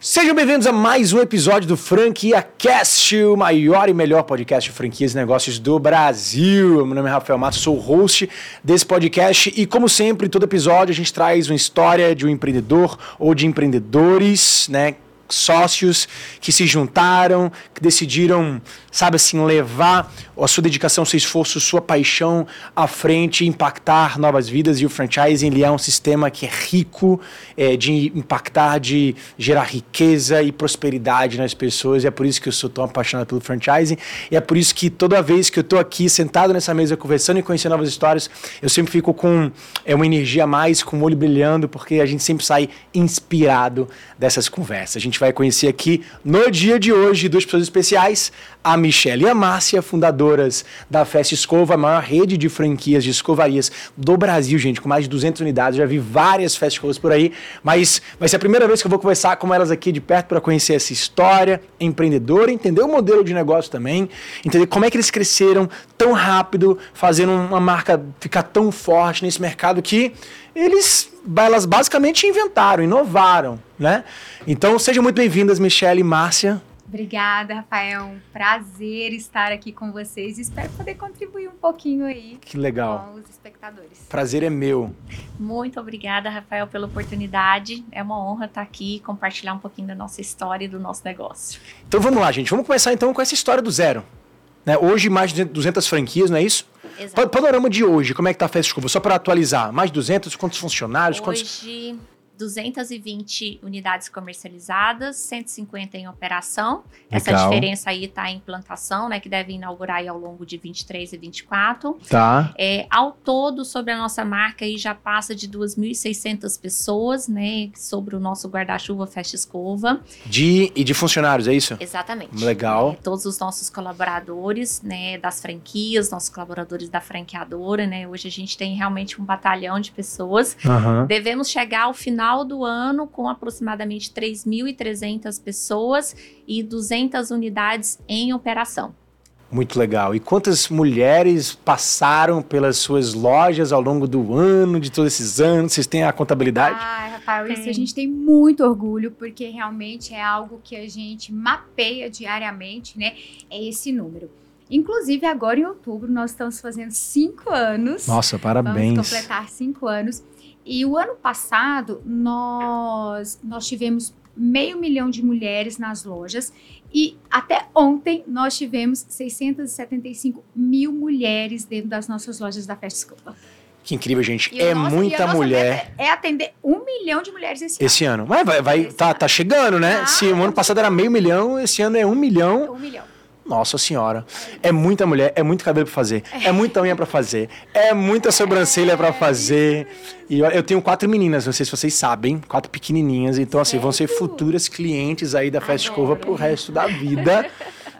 Sejam bem-vindos a mais um episódio do Franquia Cast, o maior e melhor podcast de franquias e negócios do Brasil. Meu nome é Rafael Matos, sou o host desse podcast e, como sempre, todo episódio a gente traz uma história de um empreendedor ou de empreendedores, né? Sócios que se juntaram, que decidiram, sabe assim, levar a sua dedicação, seu esforço, sua paixão à frente, impactar novas vidas. E o franchising ele é um sistema que é rico é, de impactar, de gerar riqueza e prosperidade nas pessoas. E é por isso que eu sou tão apaixonado pelo franchising. E é por isso que toda vez que eu estou aqui sentado nessa mesa conversando e conhecendo novas histórias, eu sempre fico com é, uma energia a mais, com o olho brilhando, porque a gente sempre sai inspirado dessas conversas. A gente vai conhecer aqui no dia de hoje duas pessoas especiais, a Michelle e a Márcia, fundadoras da Festa Escova, a maior rede de franquias de escovarias do Brasil, gente, com mais de 200 unidades. Já vi várias Festa Escovas por aí, mas vai ser a primeira vez que eu vou conversar com elas aqui de perto para conhecer essa história empreendedora, entender o modelo de negócio também, entender como é que eles cresceram tão rápido, fazendo uma marca ficar tão forte nesse mercado que eles elas basicamente inventaram, inovaram, né? Então sejam muito bem-vindas, Michelle e Márcia. Obrigada, Rafael. Um prazer estar aqui com vocês. Espero poder contribuir um pouquinho aí que legal. com os espectadores. Prazer é meu. Muito obrigada, Rafael, pela oportunidade. É uma honra estar aqui e compartilhar um pouquinho da nossa história e do nosso negócio. Então vamos lá, gente. Vamos começar então com essa história do zero. Né? Hoje, mais de 200 franquias, não é isso? Exato. Panorama de hoje, como é que tá a Festa Escova? Só para atualizar, mais de 200, quantos funcionários? Quantos... Hoje, 220 unidades comercializadas, 150 em operação. Essa Legal. diferença aí está em implantação, né, que deve inaugurar ao longo de 23 e 24. Tá. É, ao todo, sobre a nossa marca, aí já passa de 2.600 pessoas, né, sobre o nosso guarda-chuva Festa Escova. De, e de funcionários, é isso? Exatamente. Legal. É, todos os nossos colaboradores, né, das franquias, nossos colaboradores da franqueadora, né, hoje a gente tem realmente um batalhão de pessoas. Aham. Devemos chegar ao final do ano com aproximadamente 3.300 pessoas e 200 unidades em operação. Muito legal. E quantas mulheres passaram pelas suas lojas ao longo do ano, de todos esses anos? Vocês têm a contabilidade? Ai, Rafael, isso Tem. a gente tem muito orgulho, porque realmente é algo que a gente mapeia diariamente, né? É esse número. Inclusive, agora em outubro, nós estamos fazendo cinco anos. Nossa, Vamos parabéns. completar cinco anos. E o ano passado, nós, nós tivemos meio milhão de mulheres nas lojas. E até ontem, nós tivemos 675 mil mulheres dentro das nossas lojas da Festa Escola. Que incrível, gente. E é nosso- muita mulher É atender um milhão de mulheres esse, esse ano. Mas vai, vai Esse tá, ano. tá chegando, né? Ah, Se o ano passado era meio milhão, esse ano é um milhão. ano. Um milhão. Nossa senhora. É muita mulher, é muito cabelo pra fazer, é muita unha pra fazer, é muita sobrancelha pra fazer. E eu, eu tenho quatro meninas, não sei se vocês sabem, quatro pequenininhas, então assim, vão ser futuras clientes aí da Festa Escova pro resto da vida.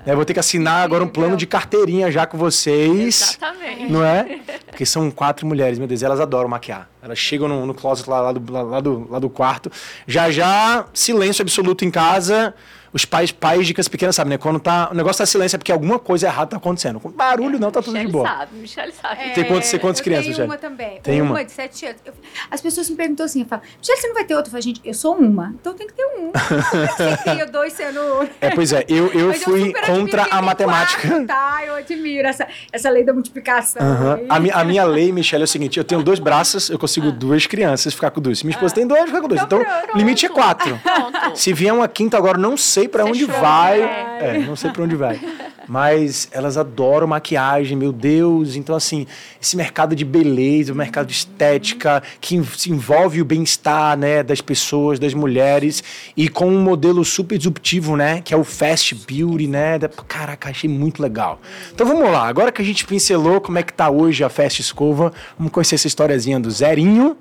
Eu vou ter que assinar agora um plano de carteirinha já com vocês. Exatamente. Não é? Porque são quatro mulheres, meu Deus, elas adoram maquiar. Elas chegam no, no closet lá, lá do, lá do, lá do quarto. Já já, silêncio absoluto em casa. Os pais, pais de crianças pequenas sabem, né? Quando tá, o negócio tá silêncio é porque alguma coisa errada tá acontecendo. Com barulho não, tá tudo de boa. sabe, Michele sabe. Tem quantos- tem quantas eu crianças, tenho Michele? uma também. Tem uma? de sete anos. Eu- as pessoas me perguntam assim, eu falo, Michelle, você não vai ter outra? Eu falo, gente, eu sou uma, então tem que ter um. É você cria dois sendo... É, pois é, eu, eu Mas fui admiro contra a tem matemática. quatro, tá, eu admiro essa, essa lei da multiplicação. Aham. aí. A, mi- a minha lei, Michelle, é o seguinte: eu tenho dois braços, eu consigo duas crianças ficar com duas. Se minha esposa tem dois, fica com dois. Então Então, pronto. limite é quatro. Pronto. Se vier uma quinta agora, não sei pra onde Fechou. vai. É. É, não sei pra onde vai. Mas elas adoram maquiagem, meu Deus. Então, assim, esse mercado de beleza, o mercado de estética, que se envolve o bem-estar, né, das pessoas, das mulheres, e com um modelo super disruptivo, né, que é o Fast Beauty, né. Caraca, achei muito legal. Então vamos lá, agora que a gente pincelou como é que tá hoje a Fast Escova, vamos conhecer essa historiazinha do zerinho.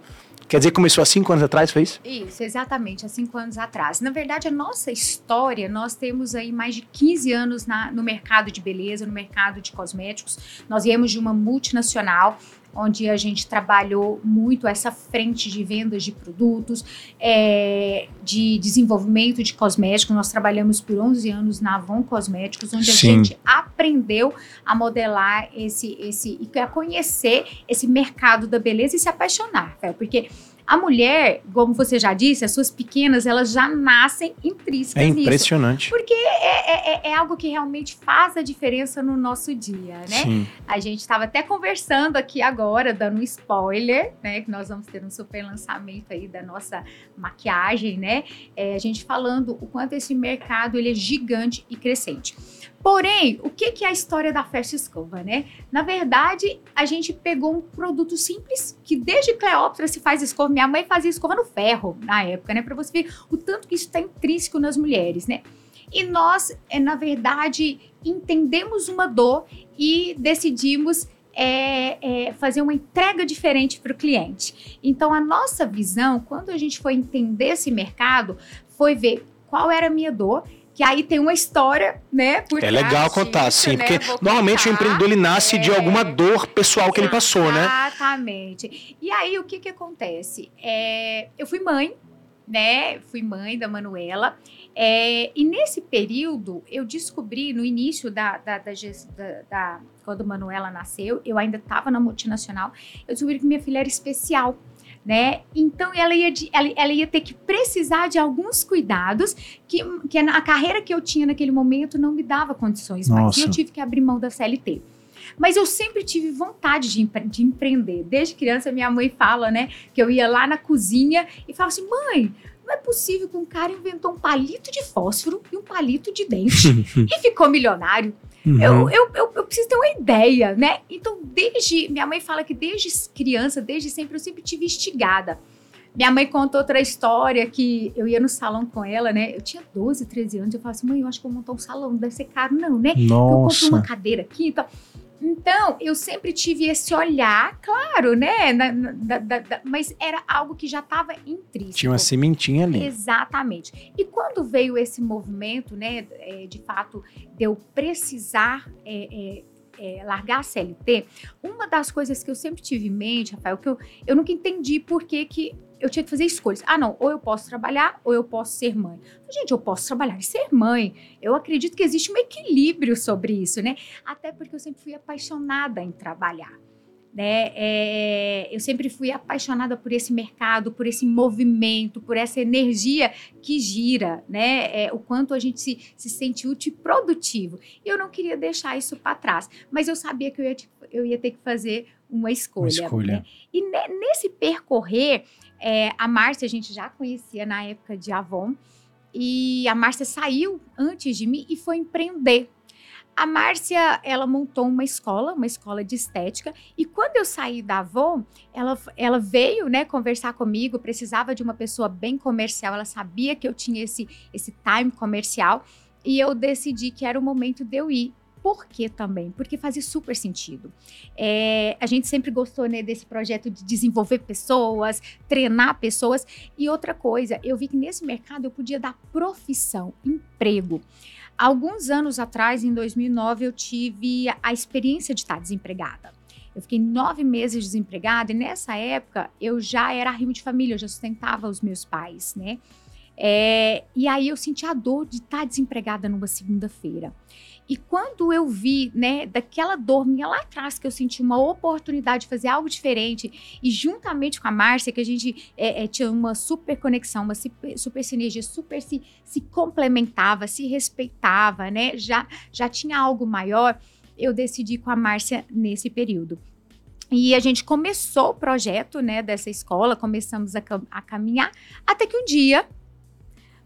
Quer dizer, começou há cinco anos atrás, foi isso? Isso, exatamente, há cinco anos atrás. Na verdade, a nossa história, nós temos aí mais de 15 anos na- no mercado de beleza, no mercado de cosméticos. Nós viemos de uma multinacional, onde a gente trabalhou muito essa frente de vendas de produtos, é, de desenvolvimento de cosméticos. Nós trabalhamos por 11 anos na Avon Cosméticos, onde Sim. a gente aprendeu a modelar esse, esse e a conhecer esse mercado da beleza e se apaixonar, Fel, porque A mulher, como você já disse, as suas pequenas, elas já nascem intrínsecas É nisso. impressionante. Porque é, é- é algo que realmente faz a diferença no nosso dia, né? Sim. A gente estava até conversando aqui agora, dando um spoiler, né? Que nós vamos ter um super lançamento aí da nossa maquiagem, né? É, a gente falando o quanto esse mercado ele é gigante e crescente. Porém, o que, é a história da Festa Escova, né? Na verdade, a gente pegou um produto simples, que desde Cleópatra se faz escova. Minha mãe fazia escova no ferro na época, né? Para você ver o tanto que isso está intrínseco nas mulheres, né? E nós, é, na verdade, entendemos uma dor e decidimos é, é, fazer uma entrega diferente para o cliente. Então, a nossa visão, quando a gente foi entender esse mercado, foi ver qual era a minha dor. Que aí tem uma história, né? Por É legal contar, disso, sim, né? porque Vou normalmente o empreendedor ele nasce de É. alguma dor pessoal que ele passou, né? Exatamente. E aí, o que que acontece? É, eu fui mãe, né? Fui mãe da Manuela. É, e nesse período, eu descobri, no início da, da, da, da- da- quando a Manuela nasceu, eu ainda estava na multinacional, eu descobri que minha filha era especial. Né? Então ela ia, de- ela, ela ia ter que precisar de alguns cuidados que, que a carreira que eu tinha naquele momento não me dava condições mais. E eu Nossa. tive que abrir mão da CLT. Mas eu sempre tive vontade de, empre- de empreender. Desde criança, minha mãe fala, né, que eu ia lá na cozinha e falava assim: mãe, não é possível que um cara inventou um palito de fósforo e um palito de dente e ficou milionário. Uhum. Eu, eu, eu, eu preciso ter uma ideia, né? Então, desde. Minha mãe fala que desde criança, desde sempre, eu sempre tive instigada. Minha mãe contou outra história que eu ia no salão com ela, né? Eu tinha 12, 13 anos. Eu falava assim, mãe, eu acho que vou montar um salão, não deve ser caro, não, né? eu compro uma Nossa. cadeira aqui. Então, então eu sempre tive esse olhar, claro, né? na- na- da- da- mas era algo que já estava intrínseco. Tinha uma sementinha ali. Exatamente. E quando veio esse movimento, né, é, de fato, de eu precisar é, é, é, largar a CLT, uma das coisas que eu sempre tive em mente, Rafael, que eu, eu nunca entendi por que, que eu tinha que fazer escolhas. Ah, não, ou eu posso trabalhar ou eu posso ser mãe. Gente, eu posso trabalhar e ser mãe. Eu acredito que existe um equilíbrio sobre isso, né? Até porque eu sempre fui apaixonada em trabalhar. Né? É, eu sempre fui apaixonada por esse mercado, por esse movimento, por essa energia que gira, né? É, o quanto a gente se, se sente útil e produtivo. E eu não queria deixar isso para trás, mas eu sabia que eu ia, eu ia ter que fazer uma escolha. Uma escolha. né? E ne- nesse percorrer, é, a Márcia a gente já conhecia na época de Avon, e a Márcia saiu antes de mim e foi empreender. A Márcia, ela montou uma escola, uma escola de estética, e quando eu saí da Avon, ela, ela veio, né, conversar comigo, precisava de uma pessoa bem comercial, ela sabia que eu tinha esse, esse time comercial, e eu decidi que era o momento de eu ir. Por quê também? Porque fazia super sentido. É, a gente sempre gostou né, desse projeto de desenvolver pessoas, treinar pessoas. E outra coisa, eu vi que nesse mercado eu podia dar profissão, emprego. Alguns anos atrás, em 2009, eu tive a experiência de estar desempregada. Eu fiquei nove meses desempregada e nessa época eu já era arrimo de família, eu já sustentava os meus pais, né? É, e aí eu senti a dor de estar desempregada numa segunda-feira. E quando eu vi, né, daquela dor minha lá atrás, que eu senti uma oportunidade de fazer algo diferente, e juntamente com a Márcia, que a gente é, é, tinha uma super conexão, uma super, super sinergia, super se, se complementava, se respeitava, né, já, já tinha algo maior, eu decidi com a Márcia nesse período. E a gente começou o projeto, né, dessa escola, começamos a, cam- a caminhar, até que um dia...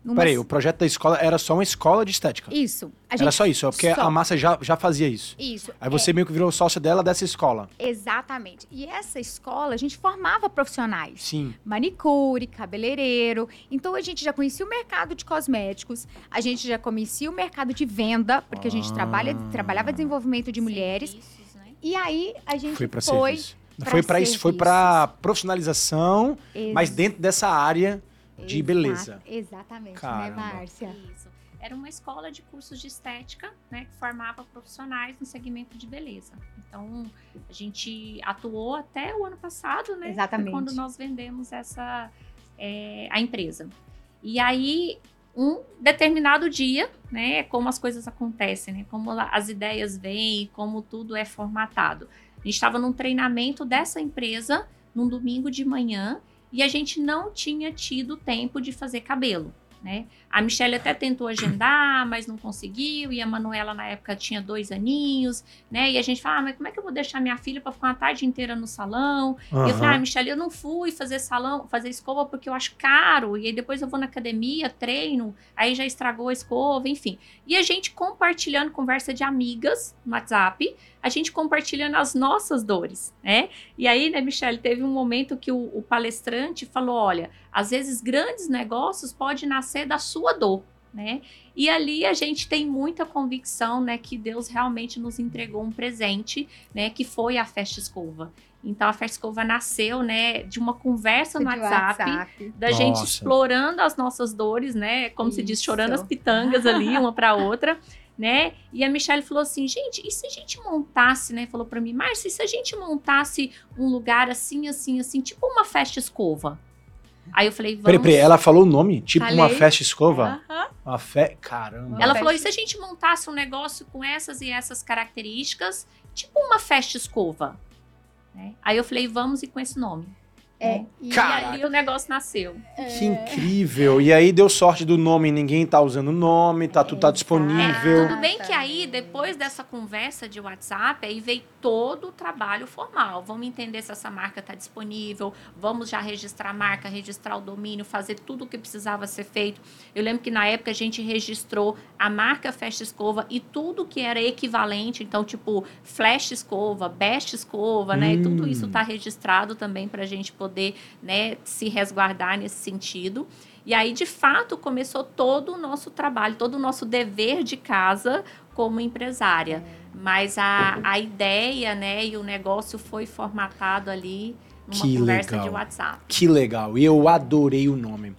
numa- Peraí, o projeto da escola era só uma escola de estética. Isso. A Era gente, só isso, é porque só. a Márcia já, já fazia isso. Isso. Aí você meio que virou sócia dela dessa escola. Exatamente. E essa escola, a gente formava profissionais. Sim. Manicure, cabeleireiro. Então, a gente já conhecia o mercado de cosméticos, a gente já conhecia o mercado de venda, porque a gente Ah. trabalha, trabalhava desenvolvimento de mulheres. Né? E aí, a gente Foi pra foi... serviço. pra Foi para isso, foi para profissionalização, mas Ex- dentro dessa área de exa- beleza. Exatamente, Caramba. né, Márcia? Isso. Era uma escola de cursos de estética, né, que formava profissionais no segmento de beleza. Então, a gente atuou até o ano passado, né? Exatamente. Quando nós vendemos essa é, a empresa. E aí, um determinado dia, né, como as coisas acontecem, né, como as ideias vêm, como tudo é formatado. A gente estava num treinamento dessa empresa num domingo de manhã e a gente não tinha tido tempo de fazer cabelo. Né? A Michelle até tentou agendar, mas não conseguiu. E a Manuela, na época, tinha dois aninhos, né? E a gente fala, ah, mas como é que eu vou deixar minha filha para ficar uma tarde inteira no salão? Aham. E eu falei, ah, Michelle, eu não fui fazer salão, fazer escova porque eu acho caro. E aí depois eu vou na academia, treino, aí já estragou a escova, enfim. E a gente compartilhando conversa de amigas no WhatsApp, a gente compartilhando as nossas dores, né? E aí, né, Michelle, teve um momento que o, o palestrante falou: olha, às vezes grandes negócios podem nascer da sua dor. Né? E ali a gente tem muita convicção, né, que Deus realmente nos entregou um presente, né, que foi a festa escova. Então a festa escova nasceu, né, de uma conversa no De WhatsApp, da gente Nossa. explorando as nossas dores, né, como se diz, chorando Isso. as pitangas ali uma para outra, né? E a Michelle falou assim, gente, e se a gente montasse, né, falou para mim, Márcia, e se a gente montasse um lugar assim, assim, assim, tipo uma festa escova? Aí eu falei, vamos. Peraí, peraí, ela falou o nome? Tipo uma Falei. festa escova? Aham. Uma fe... Caramba. Ela falou: e se a gente montasse um negócio com essas e essas características, tipo uma festa escova? Né? Aí eu falei: vamos e com esse nome. É, né? e E Caraca. ali o negócio nasceu. Que incrível. E aí deu sorte do nome, ninguém tá usando o nome, tá, tudo tá disponível. Tudo bem que aí, depois dessa conversa de WhatsApp, aí veio todo o trabalho formal. Vamos entender se essa marca está disponível, vamos já registrar a marca, registrar o domínio, fazer tudo o que precisava ser feito. Eu lembro que na época a gente registrou a marca Festa Escova e tudo que era equivalente, então, tipo, Flash Escova, Best Escova, né? Hum. Tudo isso está registrado também para a gente poder né, se resguardar nesse sentido. E aí, de fato, começou todo o nosso trabalho, todo o nosso dever de casa como empresária. Mas a, a ideia, né, e o negócio foi formatado ali numa Que conversa legal. de WhatsApp. Que legal. E eu adorei o nome.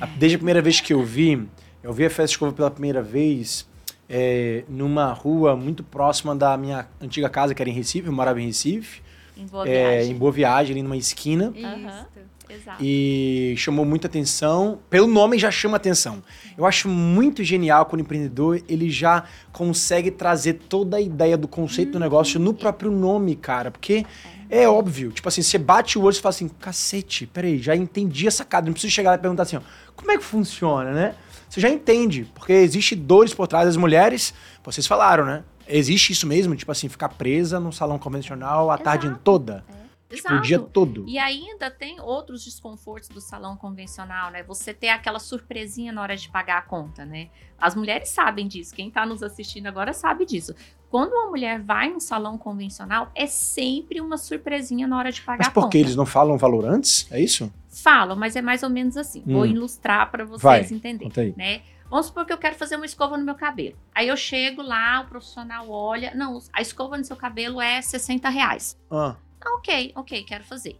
A- Desde a primeira vez que eu vi, eu vi a Festa Escova pela primeira vez é, numa rua muito próxima da minha antiga casa, que era em Recife, eu morava em Recife, Em boa é, viagem. em Boa Viagem, ali numa esquina. Isso. Exato. E chamou muita atenção. Pelo nome já chama atenção. Eu acho muito genial quando o empreendedor ele já consegue trazer toda a ideia do conceito do negócio no próprio nome, cara. Porque é óbvio. Tipo assim, você bate o olho e fala assim, cacete, peraí, já entendi a sacada. Não preciso chegar lá e perguntar assim, ó, como é que funciona, né? Você já entende, porque existe dores por trás das mulheres. Vocês falaram, né? Existe isso mesmo, tipo assim, ficar presa num salão convencional a tarde Exato. toda, tipo, o Exato. dia todo. E ainda tem outros desconfortos do salão convencional, né? Você ter aquela surpresinha na hora de pagar a conta, né? As mulheres sabem disso. Quem tá nos assistindo agora sabe disso. Quando uma mulher vai no salão convencional, é sempre uma surpresinha na hora de pagar Mas a conta. que eles não falam valor antes? É isso? Falam, mas é mais ou menos assim. Vou Hum. ilustrar para vocês Vai, entenderem, né? Vamos supor que eu quero fazer uma escova no meu cabelo. Aí eu chego lá, o profissional olha, não, a escova no seu cabelo é 60 reais. Ah, Ah, ok, ok, quero fazer.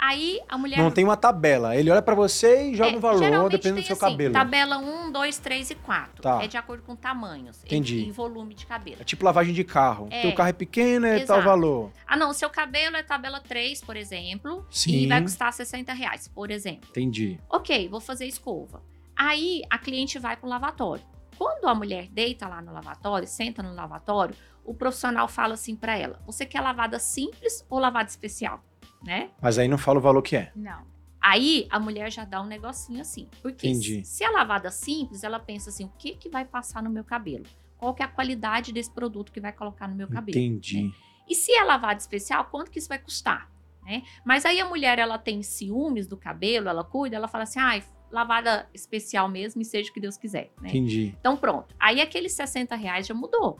Aí a mulher não tem uma tabela. Ele olha pra você e joga É, um valor, dependendo do seu assim, cabelo. Tabela 1, 2, 3 e 4. Tá. É de acordo com tamanhos. Entendi. E, e volume de cabelo. É tipo lavagem de carro. É. Teu carro é pequeno, é tal Exato. valor. Ah, não, seu cabelo é tabela 3, por exemplo. Sim. E vai custar 60 reais, por exemplo. Entendi. Ok, vou fazer escova. Aí a cliente vai para o lavatório. Quando a mulher deita lá no lavatório, senta no lavatório, o profissional fala assim para ela: você quer lavada simples ou lavada especial? Né? Mas aí não fala o valor que é. Não. Aí a mulher já dá um negocinho assim. Porque Entendi. se a lavada simples, ela pensa assim: o que, que vai passar no meu cabelo? Qual que é a qualidade desse produto que vai colocar no meu cabelo? Entendi. E se é lavada especial, quanto que isso vai custar? Né? Mas aí a mulher ela tem ciúmes do cabelo, ela cuida, ela fala assim: ai, lavada especial mesmo e seja o que Deus quiser. Né? Entendi. Então pronto. Aí aqueles 60 reais já mudou.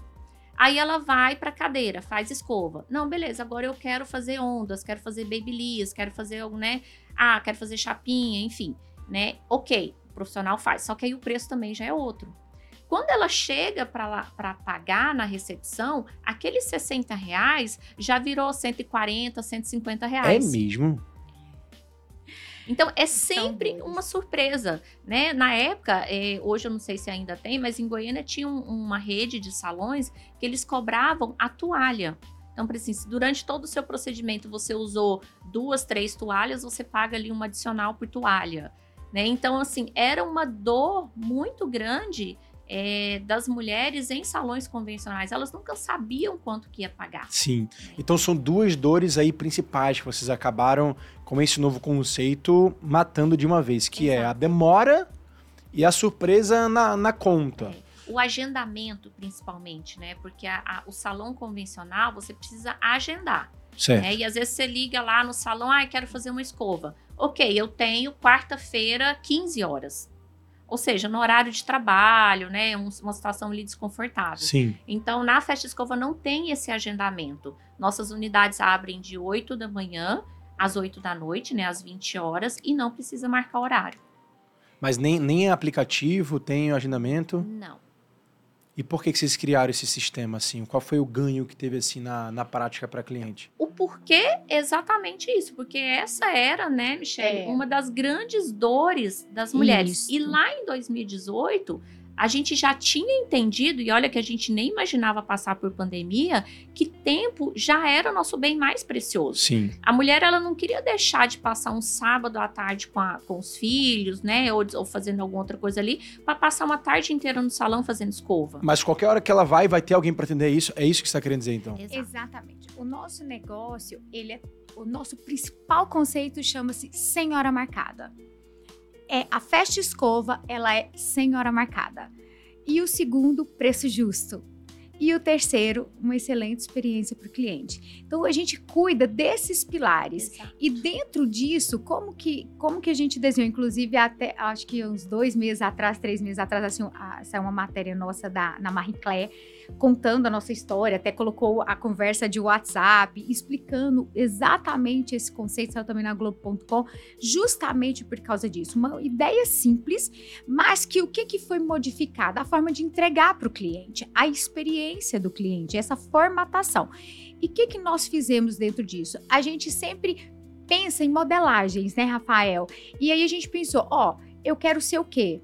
Aí ela vai pra cadeira, faz escova. Não, beleza, agora eu quero fazer ondas, quero fazer babyliss, quero fazer, né? Ah, quero fazer chapinha, enfim, né? Ok, o profissional faz. Só que aí o preço também já é outro. Quando ela chega para pagar na recepção, aqueles 60 reais já virou 140, 150 É reais. mesmo? Então é sempre uma surpresa, né? Na época, eh, hoje eu não sei se ainda tem, mas em Goiânia tinha um- uma rede de salões que eles cobravam a toalha. Então, por assim, se durante todo o seu procedimento você usou duas, três toalhas, você paga ali uma adicional por toalha, né? Então, assim, era uma dor muito grande é, das mulheres em salões convencionais. Elas nunca sabiam quanto que ia pagar. Sim. Então são duas dores aí principais que vocês acabaram, com esse novo conceito, matando de uma vez, que é a Exato. demora e a surpresa na, na conta. É. O agendamento, principalmente, né? Porque a- a- o salão convencional você precisa agendar. Certo. né? E às vezes você liga lá no salão, ah, quero fazer uma escova. Ok, eu tenho quarta-feira, 15 horas. Ou seja, no horário de trabalho, né? um- uma situação ali desconfortável. Sim. Então, na Festa Escova não tem esse agendamento. Nossas unidades abrem de 8 da manhã às 8 da noite, né? Às 20 horas, e não precisa marcar horário. Mas nem, nem aplicativo tem o agendamento. Não. E por que, que vocês criaram esse sistema assim? Qual foi o ganho que teve assim na, na prática para cliente? O porquê é exatamente isso, porque essa era, né, Michelle, É. uma das grandes dores das mulheres. Isso. E lá em 2018, a gente já tinha entendido, e olha que a gente nem imaginava passar por pandemia, que tempo já era o nosso bem mais precioso. Sim. A mulher, ela não queria deixar de passar um sábado à tarde com, a- com os filhos, né, ou, ou fazendo alguma outra coisa ali, para passar uma tarde inteira no salão fazendo escova. Mas qualquer hora que ela vai, vai ter alguém para atender isso. É isso que você está querendo dizer, então? Exato. Exatamente. O nosso negócio, ele é o nosso principal conceito chama-se senhora marcada. É a festa escova, ela é senhora marcada. E o segundo, preço justo. E o terceiro, uma excelente experiência para o cliente. Então a gente cuida desses pilares. Exato. E dentro disso, como que, como que a gente desenhou? Inclusive, até acho que uns dois meses atrás, três meses atrás, assim, a- saiu uma matéria nossa da, na Marie Claire, contando a nossa história, até colocou a conversa de WhatsApp, explicando exatamente esse conceito, saiu também na Globo.com, justamente por causa disso. Uma ideia simples, mas que o que, que foi modificado? A forma de entregar para o cliente, a experiência do cliente, essa formatação. E o que, que nós fizemos dentro disso? A gente sempre pensa em modelagens, né, Rafael? E aí a gente pensou, ó, eu quero ser o quê?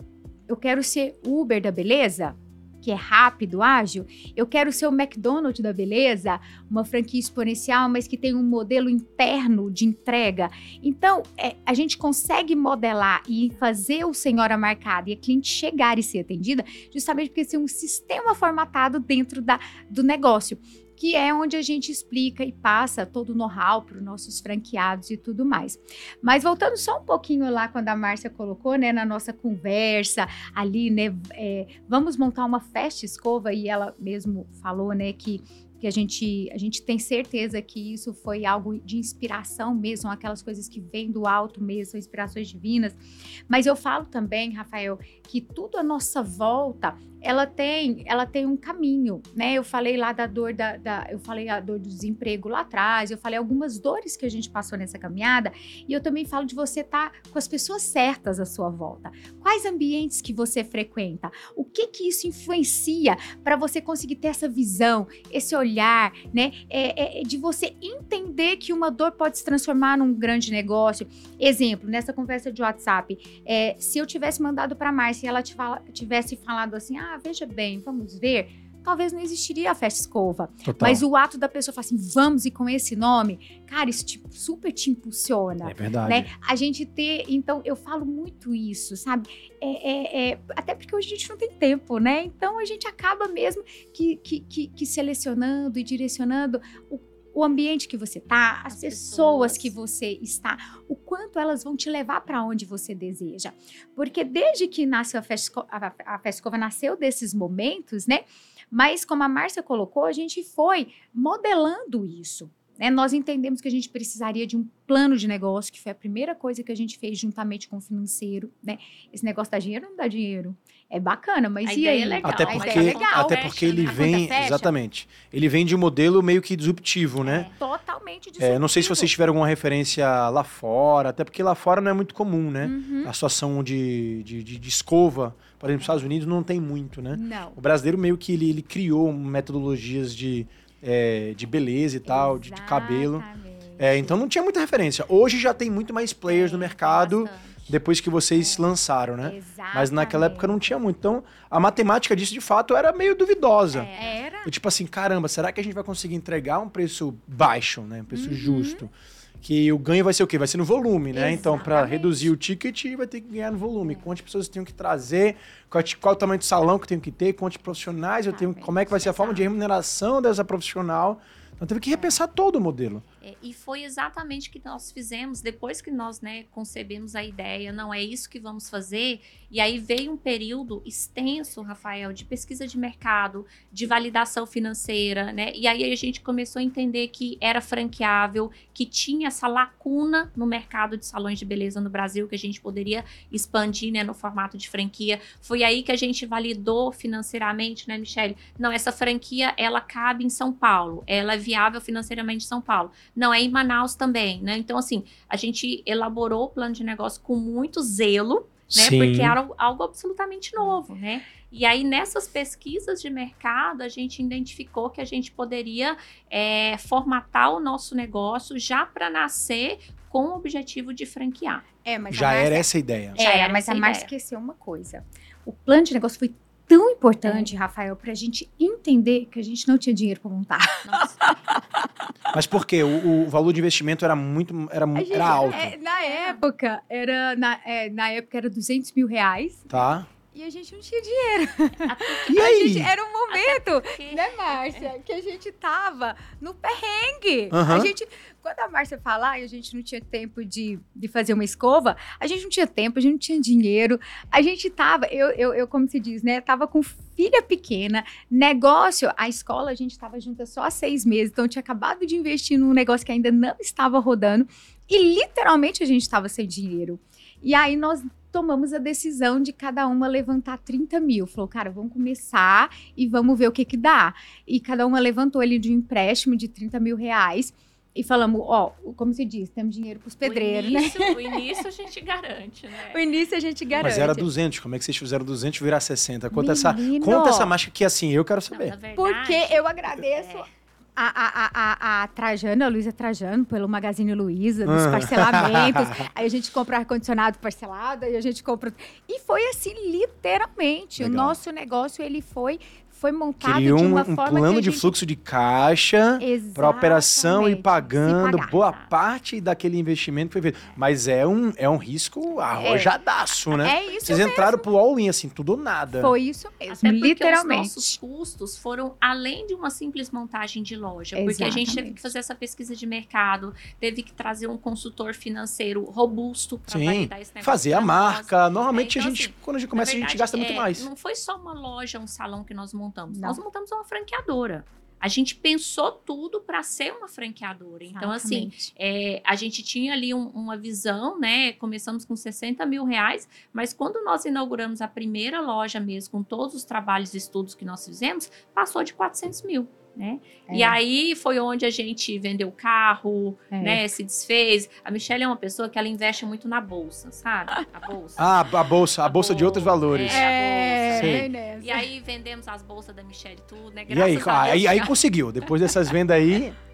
Eu quero ser Uber da beleza? Que é rápido, ágil. Eu quero ser o McDonald's da beleza, uma franquia exponencial, mas que tem um modelo interno de entrega. Então, é, a gente consegue modelar e fazer o senhora marcada e a cliente chegar e ser atendida, justamente porque tem um sistema formatado dentro da, do negócio que é onde a gente explica e passa todo o know-how para os nossos franqueados e tudo mais. Mas voltando só um pouquinho lá quando a Márcia colocou, né, na nossa conversa ali, né, é, vamos montar uma festa escova e ela mesmo falou, né, que que a gente, a gente tem certeza que isso foi algo de inspiração mesmo, aquelas coisas que vêm do alto mesmo, são inspirações divinas. Mas eu falo também, Rafael, que tudo à nossa volta, ela tem, ela tem um caminho, né? Eu falei lá da dor da, da- eu falei a dor do desemprego lá atrás, eu falei algumas dores que a gente passou nessa caminhada, e eu também falo de você estar com as pessoas certas à sua volta. Quais ambientes que você frequenta? O que que isso influencia para você conseguir ter essa visão, esse olhar, né? É, é- é de você entender que uma dor pode se transformar num grande negócio. Exemplo, nessa conversa de WhatsApp, é, se eu tivesse mandado para Márcia e ela tivesse falado assim, ah, veja bem, vamos ver, talvez não existiria a festa escova. Total. Mas o ato da pessoa falar assim, vamos e com esse nome, cara, isso tipo, super te impulsiona É verdade. né? A gente ter, então eu falo muito isso, sabe? É, é- é- até porque hoje a gente não tem tempo, né? Então a gente acaba mesmo que, que, que, que selecionando e direcionando o, o ambiente que você tá, as, As pessoas. pessoas. que você está, o quanto elas vão te levar para onde você deseja. Porque desde que nasceu a Festa, a, a Festa Escova nasceu desses momentos, né? Mas como a Márcia colocou, a gente foi modelando isso. né? Nós entendemos que a gente precisaria de um plano de negócio, que foi a primeira coisa que a gente fez juntamente com o financeiro. Né? Esse negócio dá dinheiro ou não dá dinheiro? É bacana, mas A e ideia aí? é legal, Até a porque, ideia é legal. até fecha, porque ele né? Vem. fecha. Exatamente. Ele vem de um modelo meio que disruptivo, né? Totalmente É, não sei se disruptivo. vocês tiveram alguma referência lá fora, até porque lá fora não é muito comum, né? Uhum. A situação de, de, de- de escova, por exemplo, nos Estados Unidos não tem muito, né? Não. O brasileiro meio que ele, ele criou metodologias de, é, de beleza e tal, de, de cabelo. É, então não tinha muita referência. Hoje já tem muito mais players no mercado bastante. Depois que vocês lançaram, né? Mas naquela época não Exatamente. tinha muito. Então a matemática disso de fato era meio duvidosa. É. Era. Eu, tipo assim, caramba, será que a gente vai conseguir entregar um preço baixo, né? Um preço Uhum. justo? que o ganho vai ser o quê? Vai ser no volume, né? Então, para Exatamente. reduzir o ticket, vai ter que ganhar no volume. Quantas pessoas eu tenho que trazer, qual, é- qual é o tamanho do salão que eu tenho que ter, quantos profissionais eu tenho, Exatamente, como é que vai ser a forma de remuneração dessa profissional. Então, teve que repensar todo o modelo. É, e foi exatamente o que nós fizemos depois que nós né, concebemos a ideia. Não é isso que vamos fazer. E aí veio um período extenso, Rafael, de pesquisa de mercado, de validação financeira, né? E aí a gente começou a entender que era franqueável, que tinha essa lacuna no mercado de salões de beleza no Brasil, que a gente poderia expandir né, no formato de franquia. Foi aí que a gente validou financeiramente, né, Michele? Não, essa franquia ela cabe em São Paulo, ela é viável financeiramente em São Paulo. Não é em Manaus também, né? Então, assim, a gente elaborou o plano de negócio com muito zelo, né? Sim. Porque era algo absolutamente novo, né? E aí, nessas pesquisas de mercado, a gente identificou que a gente poderia é, formatar o nosso negócio já para nascer com o objetivo de franquear. É, mas Já era essa a ideia. Já É, era mas a Márcia ideia. esqueceu uma coisa. O plano de negócio foi tão importante, Rafael, pra gente entender que a gente não tinha dinheiro pra montar. Nossa, Mas por quê? O, o valor de investimento era muito era, A gente- era alto, é, na época, era na, é, na época era 200 mil reais tá? E a gente não tinha dinheiro. E A aí? gente, era um momento, porque- né, Márcia, que a gente tava no perrengue. Aham. A gente, quando a Márcia falar e a gente não tinha tempo de, de fazer uma escova, a gente não tinha tempo, a gente não tinha dinheiro. A gente tava, eu, eu, eu como se diz, né, tava com filha pequena, negócio, a escola a gente tava junta só há seis meses, então eu tinha acabado de investir num negócio que ainda não estava rodando e literalmente a gente estava sem dinheiro. E aí nós tomamos a decisão de cada uma levantar 30 mil. Falou, cara, vamos começar e vamos ver o que que dá. E cada uma levantou ali de um empréstimo de 30 mil reais. E falamos, ó, como se diz, temos dinheiro para os pedreiros, o né? início, O início a gente garante, né? O início a gente garante. Mas era 200. Como é que vocês fizeram 200 virar 60? Conta essa, Menino. conta essa mágica que assim, eu quero Não, saber. na verdade, Porque eu agradeço é, a, a, a, a, Trajano, a Luísa Trajano, pelo Magazine Luiza, dos Ah. parcelamentos. aí a gente compra ar-condicionado parcelado, aí a gente compra. E foi assim, literalmente. O Legal. nosso negócio, ele foi, foi montado Queria de um, uma um forma plano que a de gente... fluxo de caixa para operação e Exatamente. pagando pagar. boa Tá. parte daquele investimento que foi feito. Mas é um, é um risco arrojadaço, né? É isso Vocês mesmo. entraram pro all-in, assim, tudo ou nada. Foi isso mesmo, literalmente. os nossos custos foram além de uma simples montagem de loja. Porque a gente teve Exatamente. que fazer essa pesquisa de mercado, teve que trazer um consultor financeiro robusto para validar esse negócio. Fazer a pra nós. marca. Normalmente É, então, a gente, assim, quando a gente começa, a gente verdade, gasta muito é, mais. Não foi só uma loja, um salão que nós montamos. Não. Nós montamos uma franqueadora. A gente pensou tudo para ser uma franqueadora. Então, assim, é, a gente tinha ali um- uma visão, né? Começamos com 60 mil reais, mas quando nós inauguramos a primeira loja mesmo, com todos os trabalhos e estudos que nós fizemos, passou de 400 mil. Né? E É. aí foi onde a gente vendeu o carro, É. né? Se desfez. A Michelle é uma pessoa que ela investe muito na bolsa, sabe? A bolsa. Ah, a bolsa, a, A bolsa de outros bolsa, valores. é. É, nessa. E aí vendemos as bolsas da Michelle e tudo, né? E aí, Graças a aí, Deus, aí já- conseguiu. Depois dessas vendas aí,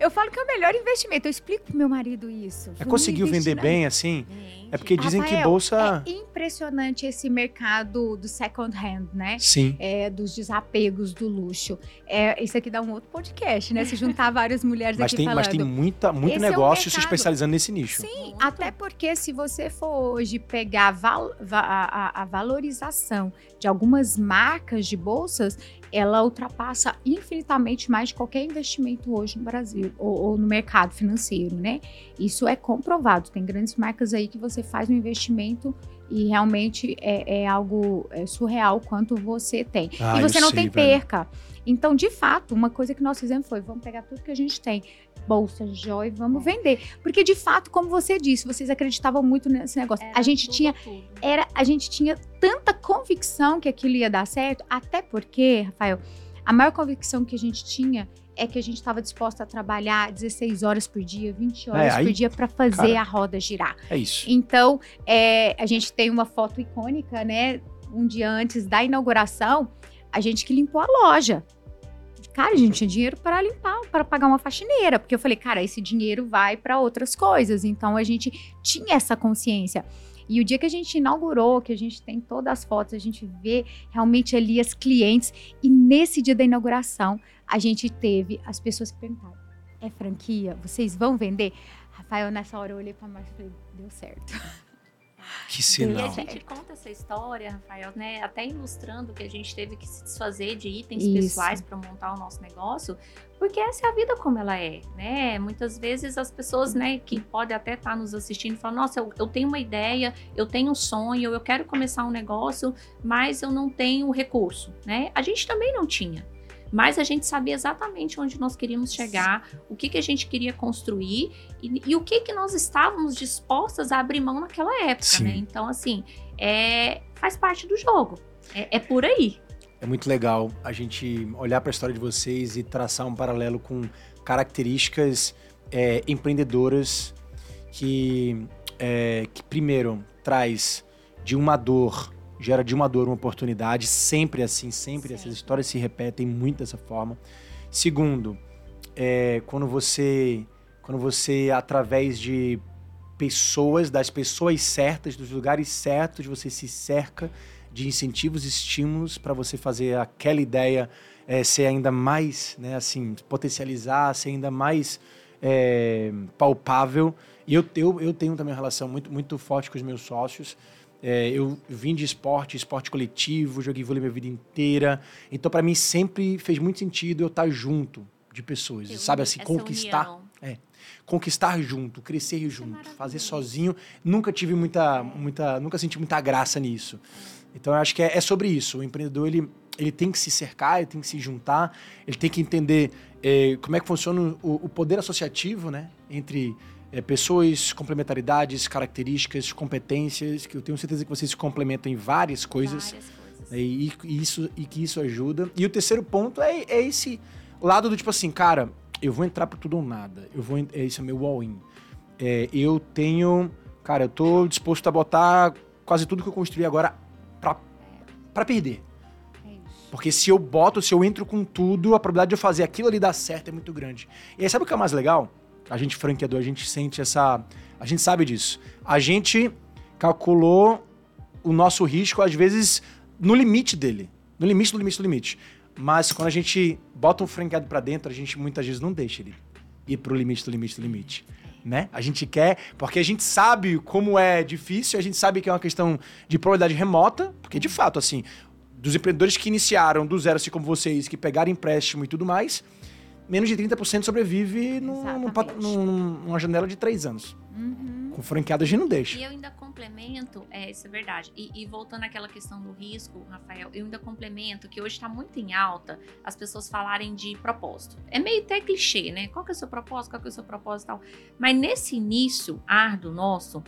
Eu falo que é o melhor investimento. Eu explico pro meu marido isso. é, conseguiu vender na- bem, assim. Vende. É porque dizem que Rafael, bolsa. É impressionante esse mercado do second hand, né? Sim. É, dos desapegos do luxo. É, isso aqui dá um outro podcast, né? Se juntar várias mulheres Mas aqui tem, falando. mas tem muita, muito Esse é o negócio se especializando nesse nicho. Sim, Muito. até porque se você for hoje pegar val- va- a- a- a valorização de algumas marcas de bolsas, ela ultrapassa infinitamente mais de qualquer investimento hoje no Brasil ou, ou no mercado financeiro, né? Isso é comprovado. Tem grandes marcas aí que você faz um investimento e realmente é, é algo é, surreal quanto você tem. Ah, e você não sei, tem velho. perca. Então, de fato, uma coisa que nós fizemos foi: vamos pegar tudo que a gente tem, bolsa, joia, e vamos vender. Porque, de fato, como você disse, vocês acreditavam muito nesse negócio. Era a gente tudo, tinha tudo. era a gente tinha tanta convicção que aquilo ia dar certo, até porque, Rafael, a maior convicção que a gente tinha é que a gente estava disposta a trabalhar 16 horas por dia, 20 horas É, aí, por dia para fazer cara. a roda girar. É isso. Então, é, a gente tem uma foto icônica, né? Um dia antes da inauguração, a gente que limpou a loja. Cara, a gente tinha dinheiro para limpar, para pagar uma faxineira, porque eu falei, cara, esse dinheiro vai para outras coisas. Então a gente tinha essa consciência. E o dia que a gente inaugurou, que a gente tem todas as fotos, a gente vê realmente ali as clientes. E nesse dia da inauguração, a gente teve as pessoas que perguntaram: é franquia? Vocês vão vender? Rafael, nessa hora eu olhei pra Márcia e falei, deu certo. Que E sinal. a gente conta essa história, Rafael, né? Até ilustrando que a gente teve que se desfazer de itens Isso. pessoais para montar o nosso negócio, porque essa é a vida como ela é, né? Muitas vezes as pessoas, né, que podem até estar nos assistindo, falam: Nossa, eu, eu tenho uma ideia, eu tenho um sonho, eu quero começar um negócio, mas eu não tenho recurso, né? A gente também não tinha. Mas a gente sabia exatamente onde nós queríamos chegar, o que, que a gente queria construir e, e o que, que nós estávamos dispostas a abrir mão naquela época, Sim. né? Então, assim, é, faz parte do jogo. É, é por aí. É muito legal a gente olhar para a história de vocês e traçar um paralelo com características é, empreendedoras que, é, que, primeiro, traz de uma dor, gera de uma dor uma oportunidade, sempre assim, sempre Sim. essas histórias se repetem muito dessa forma. Segundo, é, quando você, quando você, através de pessoas, das pessoas certas, dos lugares certos, você se cerca de incentivos, estímulos para você fazer aquela ideia eh, ser ainda mais, né, assim, potencializar, ser ainda mais eh, palpável. E eu, eu, eu tenho também uma relação muito, muito forte com os meus sócios. Eh, eu vim de esporte, esporte coletivo, joguei vôlei minha vida inteira. Então, para mim, sempre fez muito sentido eu estar junto de pessoas, Ter sabe? Assim, conquistar união. conquistar junto, crescer junto, é maravilhoso. fazer sozinho. Nunca tive muita, muita, nunca senti muita graça nisso. Então eu acho que é, é sobre isso. O empreendedor ele, ele tem que se cercar, ele tem que se juntar, ele tem que entender eh, como é que funciona o, o poder associativo, né, entre eh, pessoas, complementaridades, características, competências, que eu tenho certeza que vocês se complementam em várias coisas. Várias coisas. né, E, e isso, e que isso ajuda. E o terceiro ponto é, é esse lado do tipo assim, cara, eu vou entrar por tudo ou nada. Eu vou, é, esse é o meu all-in. É, eu tenho, cara, eu tô disposto a botar quase tudo que eu construí agora pra, pra perder. É. Porque se eu boto, se eu entro com tudo, a probabilidade de eu fazer aquilo ali dar certo é muito grande. E aí, sabe o que é mais legal? A gente franqueador, a gente sente essa. A gente sabe disso. A gente calculou o nosso risco, às vezes, no limite dele. No limite do limite do limite. Mas quando a gente bota um franqueado pra dentro, a gente muitas vezes não deixa ele ir pro limite do limite do limite. Né? A gente quer, porque a gente sabe como é difícil, a gente sabe que é uma questão de probabilidade remota, porque de fato, assim, dos empreendedores que iniciaram do zero, assim como vocês, que pegaram empréstimo e tudo mais, menos de 30% sobrevive num, num pat- Exatamente. num- numa janela de três anos. Uhum. Com franqueado a gente não deixa. E eu ainda complemento, é, isso é verdade. E, e voltando àquela questão do risco, Rafael, eu ainda complemento que hoje está muito em alta as pessoas falarem de propósito. É meio até clichê, né? Qual que é o seu propósito? Qual que é o seu propósito e tal? Mas nesse início árduo nosso,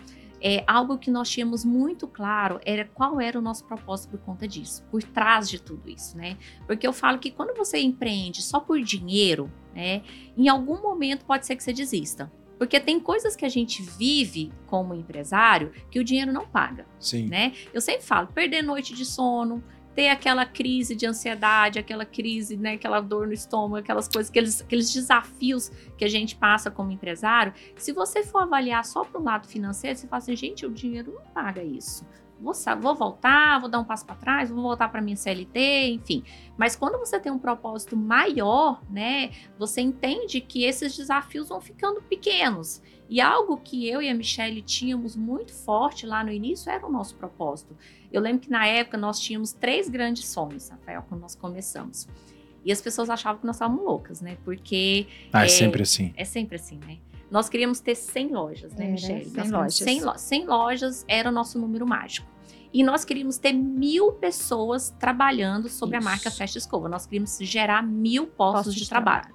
é, algo que nós tínhamos muito claro era qual era o nosso propósito por conta disso, por trás de tudo isso, né? Porque eu falo que quando você empreende só por dinheiro, né, em algum momento pode ser que você desista. Porque tem coisas que a gente vive como empresário que o dinheiro não paga, Sim. né? Eu sempre falo, perder noite de sono, ter aquela crise de ansiedade, aquela crise, né, aquela dor no estômago, aquelas coisas, aqueles, aqueles desafios que a gente passa como empresário. Se você for avaliar só para o lado financeiro, você fala assim, gente, o dinheiro não paga isso. Vou, vou voltar, vou dar um passo para trás, vou voltar para minha CLT, enfim. Mas quando você tem um propósito maior, né, você entende que esses desafios vão ficando pequenos. E algo que eu e a Michelle tínhamos muito forte lá no início era o nosso propósito. Eu lembro que na época nós tínhamos três grandes sonhos, Rafael, quando nós começamos. E as pessoas achavam que nós estávamos loucas, né? Porque Ah, é É, sempre assim. é sempre assim, né? Nós queríamos ter 100 lojas, né, Era, Michelle? 100 Nós queríamos lojas. 100, lo 100 lojas era o nosso número mágico. E nós queríamos ter mil pessoas trabalhando sobre Isso. a marca Festa Escova. Nós queríamos gerar mil postos, Postos de, de trabalho.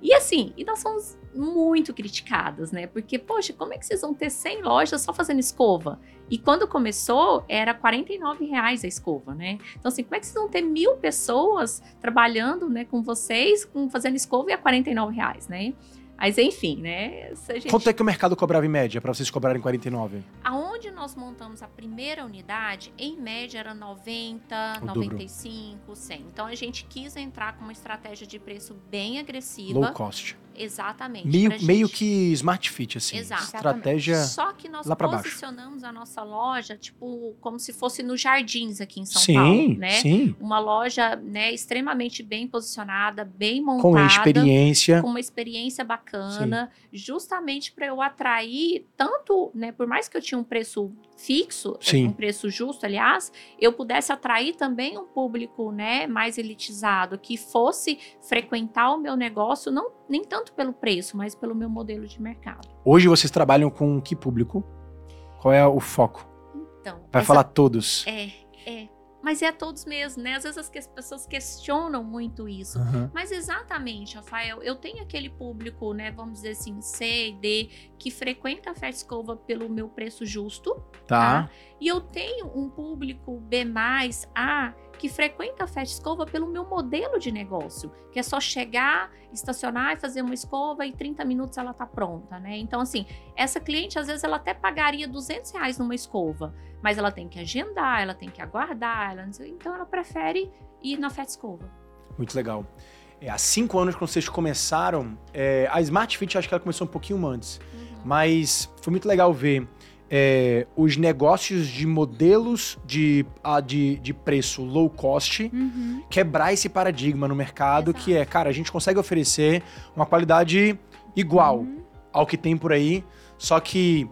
E assim, e nós somos muito criticadas, né? Porque, poxa, como é que vocês vão ter 100 lojas só fazendo escova? E quando começou, era 49 reais a escova, né? Então, assim, como é que vocês vão ter mil pessoas trabalhando né, com vocês, com, fazendo escova e a 49 reais, né? Mas, enfim, né? Gente- Quanto é que o mercado cobrava em média pra vocês cobrarem 49? Aonde nós montamos a primeira unidade, em média era 90, O dobro. 95, 100. Então a gente quis entrar com uma estratégia de preço bem agressiva. Low cost. Exatamente. Meio, meio que smart fit, assim. Exato. Estratégia. Só que nós lá pra baixo. posicionamos a nossa loja, tipo, como se fosse nos jardins aqui em São sim, Paulo, né? sim. Uma loja, né, extremamente bem posicionada, bem montada. Com experiência. com uma experiência bacana, justamente para eu atrair tanto, né, por mais que eu tinha um preço fixo, Sim. um preço justo, aliás, eu pudesse atrair também um público, né, mais elitizado que fosse frequentar o meu negócio, não nem tanto pelo preço, mas pelo meu modelo de mercado. Hoje vocês trabalham com que público? Qual é o foco? Então, Vai essa- falar todos. é, é, mas é a todos mesmo, né? Às vezes as pessoas questionam muito isso. Aham. Mas exatamente, Rafael, eu tenho aquele público, né, vamos dizer assim, C e D, que frequenta a Festa Escova pelo meu preço justo, Tá. E eu tenho um público B mais A que frequenta a Festa Escova pelo meu modelo de negócio, que é só chegar, estacionar e fazer uma escova e 30 minutos ela tá pronta, né? Então, assim, essa cliente, às vezes, ela até pagaria 200 reais numa escova, mas ela tem que agendar, ela tem que aguardar, ela então ela prefere ir na Festa Escova. Muito legal. É, há cinco anos, quando vocês começaram, é, a Smart Fit acho que ela começou um pouquinho antes. Mas foi muito legal ver é, os negócios de modelos de, a- de, de preço low cost Uhum. quebrar esse paradigma no mercado, Exato. que é, cara, a gente consegue oferecer uma qualidade igual Uhum. ao que tem por aí, só que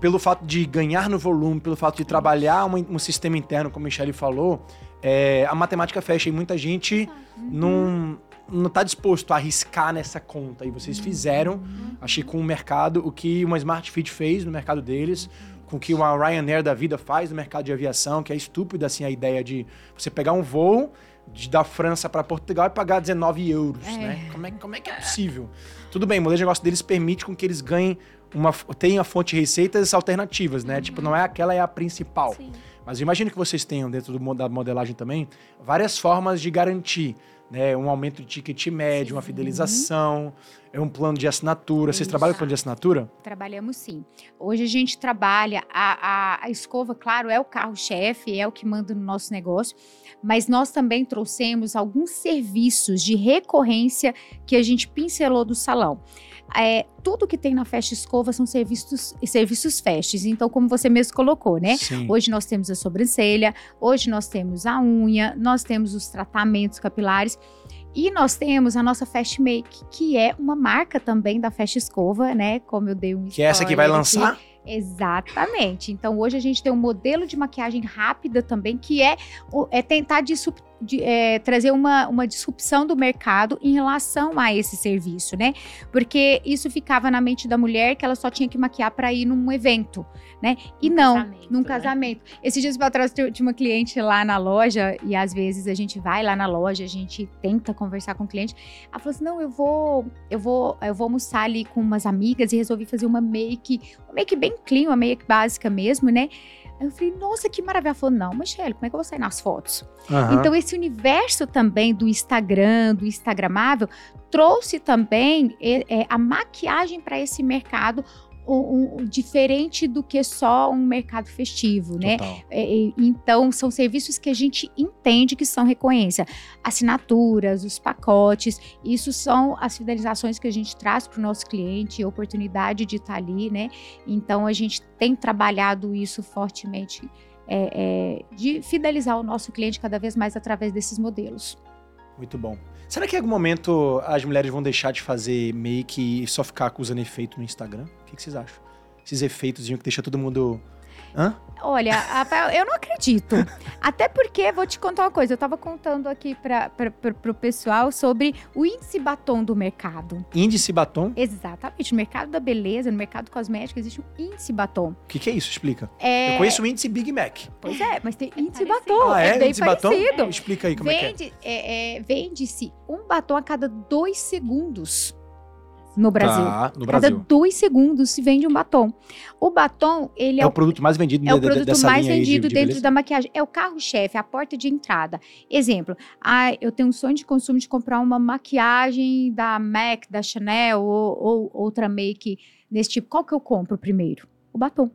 pelo fato de ganhar no volume, pelo fato de trabalhar um, um sistema interno, como a Michelle falou, é, a matemática fecha e muita gente não, não tá disposto a arriscar nessa conta. E vocês fizeram, achei com o mercado, o que uma Smart Fit fez no mercado deles, com o que uma Ryanair da vida faz no mercado de aviação, que é estúpida assim a ideia de você pegar um voo de- da França para Portugal e pagar 19 euros, É. né? Como é, como é que é possível? Tudo bem, o modelo de negócio deles permite com que eles ganhem uma tenham a fonte de receitas alternativas, né? Tipo, não é aquela é a principal. Sim. Mas imagino que vocês tenham dentro do, da modelagem também várias formas de garantir, né? Um aumento de ticket médio, uma fidelização, é um plano de assinatura. Vocês trabalham com plano de assinatura? Trabalhamos sim. Hoje a gente trabalha, a, a, a escova, claro, é o carro-chefe, é o que manda no nosso negócio, mas nós também trouxemos alguns serviços de recorrência que a gente pincelou do salão. É, tudo que tem na Festa Escova são serviços, serviços festes, então, como você mesmo colocou, né? Sim. Hoje nós temos a sobrancelha, hoje nós temos a unha, nós temos os tratamentos capilares e nós temos a nossa Fast Make, que é uma marca também da Fast Escova, né? Como eu dei um Que é essa que vai lançar? aqui. Exatamente. Então hoje a gente tem um modelo de maquiagem rápida também, que é, é tentar disrup- de, é, trazer uma, uma disrupção do mercado em relação a esse serviço, né? Porque isso ficava na mente da mulher que ela só tinha que maquiar para ir num evento, né? E Num não, casamento, num né? casamento. Esses dias pra trás tinha uma cliente lá na loja e às vezes a gente vai lá na loja, a gente tenta conversar com o cliente. Ela falou assim: "Não, eu vou, eu vou, eu vou almoçar ali com umas amigas e resolvi fazer uma make, uma make bem clean, uma make básica mesmo, né?" Aí eu falei: "Nossa, que maravilha." Ela falou: "Não, Michelle, como é que eu vou sair nas fotos?" Aham. Então, esse universo também do Instagram, do Instagramável, trouxe também é, é, a maquiagem para esse mercado um- um- diferente do que só um mercado festivo, né? É, então, são serviços que a gente entende que são recorrência. Assinaturas, os pacotes, isso são as fidelizações que a gente traz para o nosso cliente, a oportunidade de estar ali, né? Então, a gente tem trabalhado isso fortemente, é, é, de fidelizar o nosso cliente cada vez mais através desses modelos. Muito bom. Será que em algum momento as mulheres vão deixar de fazer make e só ficar usando efeito no Instagram? O que, que vocês acham? Esses efeitos que deixa todo mundo. Hã? Olha, Rafael, eu não acredito. Até porque, vou te contar uma coisa, eu tava contando aqui para o pessoal sobre o índice batom do mercado. Índice batom? Exatamente, no mercado da beleza, no mercado cosmético, existe um índice batom. O que, que é isso? Explica. É, Eu conhece o índice Big Mac. Pois é, mas tem índice parecido. batom, ah, é? é bem índice batom? parecido. Explica aí como é que é. Vende, é, é, Vende-se um batom a cada dois segundos no Brasil. Tá, no Cada Brasil. dois segundos se vende um batom. O batom, ele é, É o produto mais vendido é o produto dessa mais aí de- vendido de dentro beleza? da maquiagem. É o carro-chefe, a porta de entrada. Exemplo, ah, eu tenho um sonho de consumo de comprar uma maquiagem da MAC, da Chanel ou, ou outra make nesse tipo. Qual que eu compro primeiro? O batom.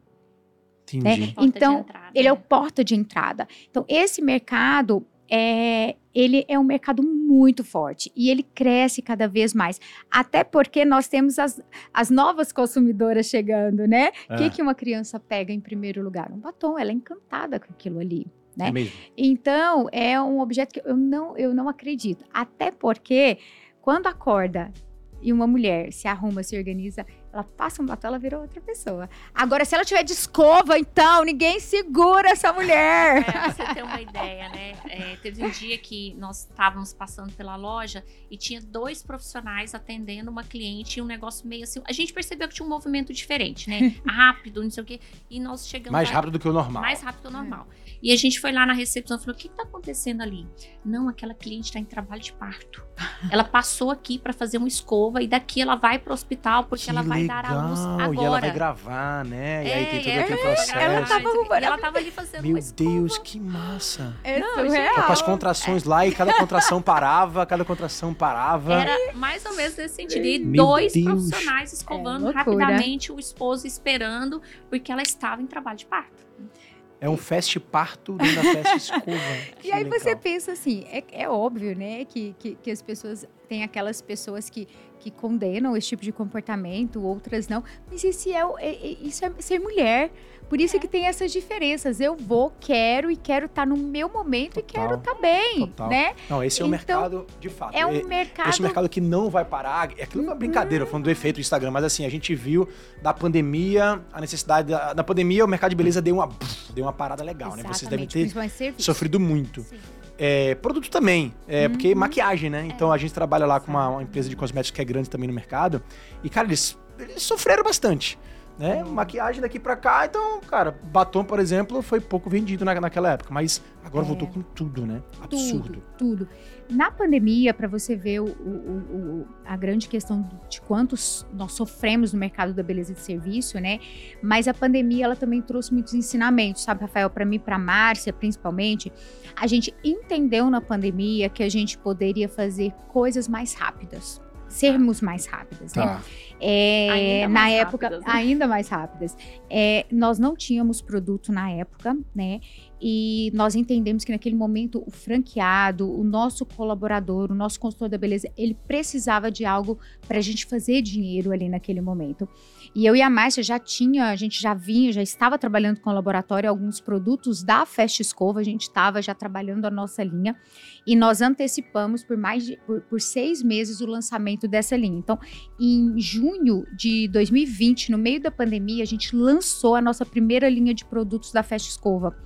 De Então, entrada, Ele é o né? porta de entrada. Então, esse mercado é, ele é um mercado muito forte e ele cresce cada vez mais. Até porque nós temos as, as novas consumidoras chegando, né? O É. que, que uma criança pega em primeiro lugar? Um batom, ela é encantada com aquilo ali. Né? É mesmo. Então, é um objeto que eu não, eu não acredito. Até porque, quando acorda e uma mulher se arruma, se organiza, ela passa um batom, ela vira outra pessoa. Agora, se ela tiver de escova, então, ninguém segura essa mulher. É, pra você ter uma ideia, né? É, teve um dia que nós estávamos passando pela loja e tinha dois profissionais atendendo uma cliente e um negócio meio assim. A gente percebeu que tinha um movimento diferente, né? Rápido, não sei o quê. E nós chegamos Mais lá- rápido do que o normal. mais rápido que o normal. E a gente foi lá na recepção e falou: o que está acontecendo ali? Não, aquela cliente está em trabalho de parto. Ela passou aqui para fazer uma escova e daqui ela vai para o hospital porque Que ela vai dar à luz agora. E ela vai gravar, né? E aí tem todo é, aquele ela vai processo. Ela tava E ela tava ali fazendo Meu. Deus, que massa. É Não, surreal. Tá com as contrações lá e cada contração parava, cada contração parava. Era mais ou menos nesse sentido. E Meu dois Deus. profissionais escovando É rapidamente, o esposo esperando, porque ela estava em trabalho de parto. É um fast parto dentro da festa escova. E aí você legal. pensa assim, é, é óbvio, né, que, que, que as pessoas, tem aquelas pessoas que, que condenam esse tipo de comportamento, outras não, mas esse é, é- é- isso é ser mulher. Por isso que tem essas diferenças. Eu vou, quero e quero estar no meu momento e Total. quero estar bem, Total. né? Não, esse é o Então, mercado de fato. É um E- mercado... Esse mercado que não vai parar. É aquilo é uma brincadeira, falando do efeito do Instagram, mas assim, a gente viu da pandemia, a necessidade da, da pandemia, o mercado de beleza deu uma, deu uma parada legal, né? Vocês devem Exatamente, ter sofrido muito. Sim. É, produto também, é, Uhum. porque maquiagem, né? Então É. a gente trabalha lá com uma, uma empresa de cosméticos que é grande também no mercado. E, cara, eles, eles sofreram bastante. Né? Maquiagem daqui pra cá, então, cara, batom, por exemplo, foi pouco vendido na, naquela época, mas agora É. voltou com tudo, né? Absurdo. Tudo, tudo. Na pandemia, para você ver o- o- o- a grande questão de quantos nós sofremos no mercado da beleza de serviço, né? Mas a pandemia, ela também trouxe muitos ensinamentos, sabe, Rafael? Para mim, para Márcia, principalmente, a gente entendeu na pandemia que a gente poderia fazer coisas mais rápidas. Sermos mais rápidas, né? Tá. É, Ainda na época, rápidas, né? ainda mais rápidas. É, nós não tínhamos produto na época, né? E nós entendemos que naquele momento o franqueado, o nosso colaborador, o nosso consultor da beleza, ele precisava de algo para a gente fazer dinheiro ali naquele momento. E eu e a Márcia já tinha, a gente já vinha, já estava trabalhando com o laboratório alguns produtos da Fast Escova, a gente estava já trabalhando a nossa linha e nós antecipamos por mais de por, por seis meses o lançamento dessa linha. Então, em junho de 2020, no meio da pandemia, a gente lançou a nossa primeira linha de produtos da Fast Escova.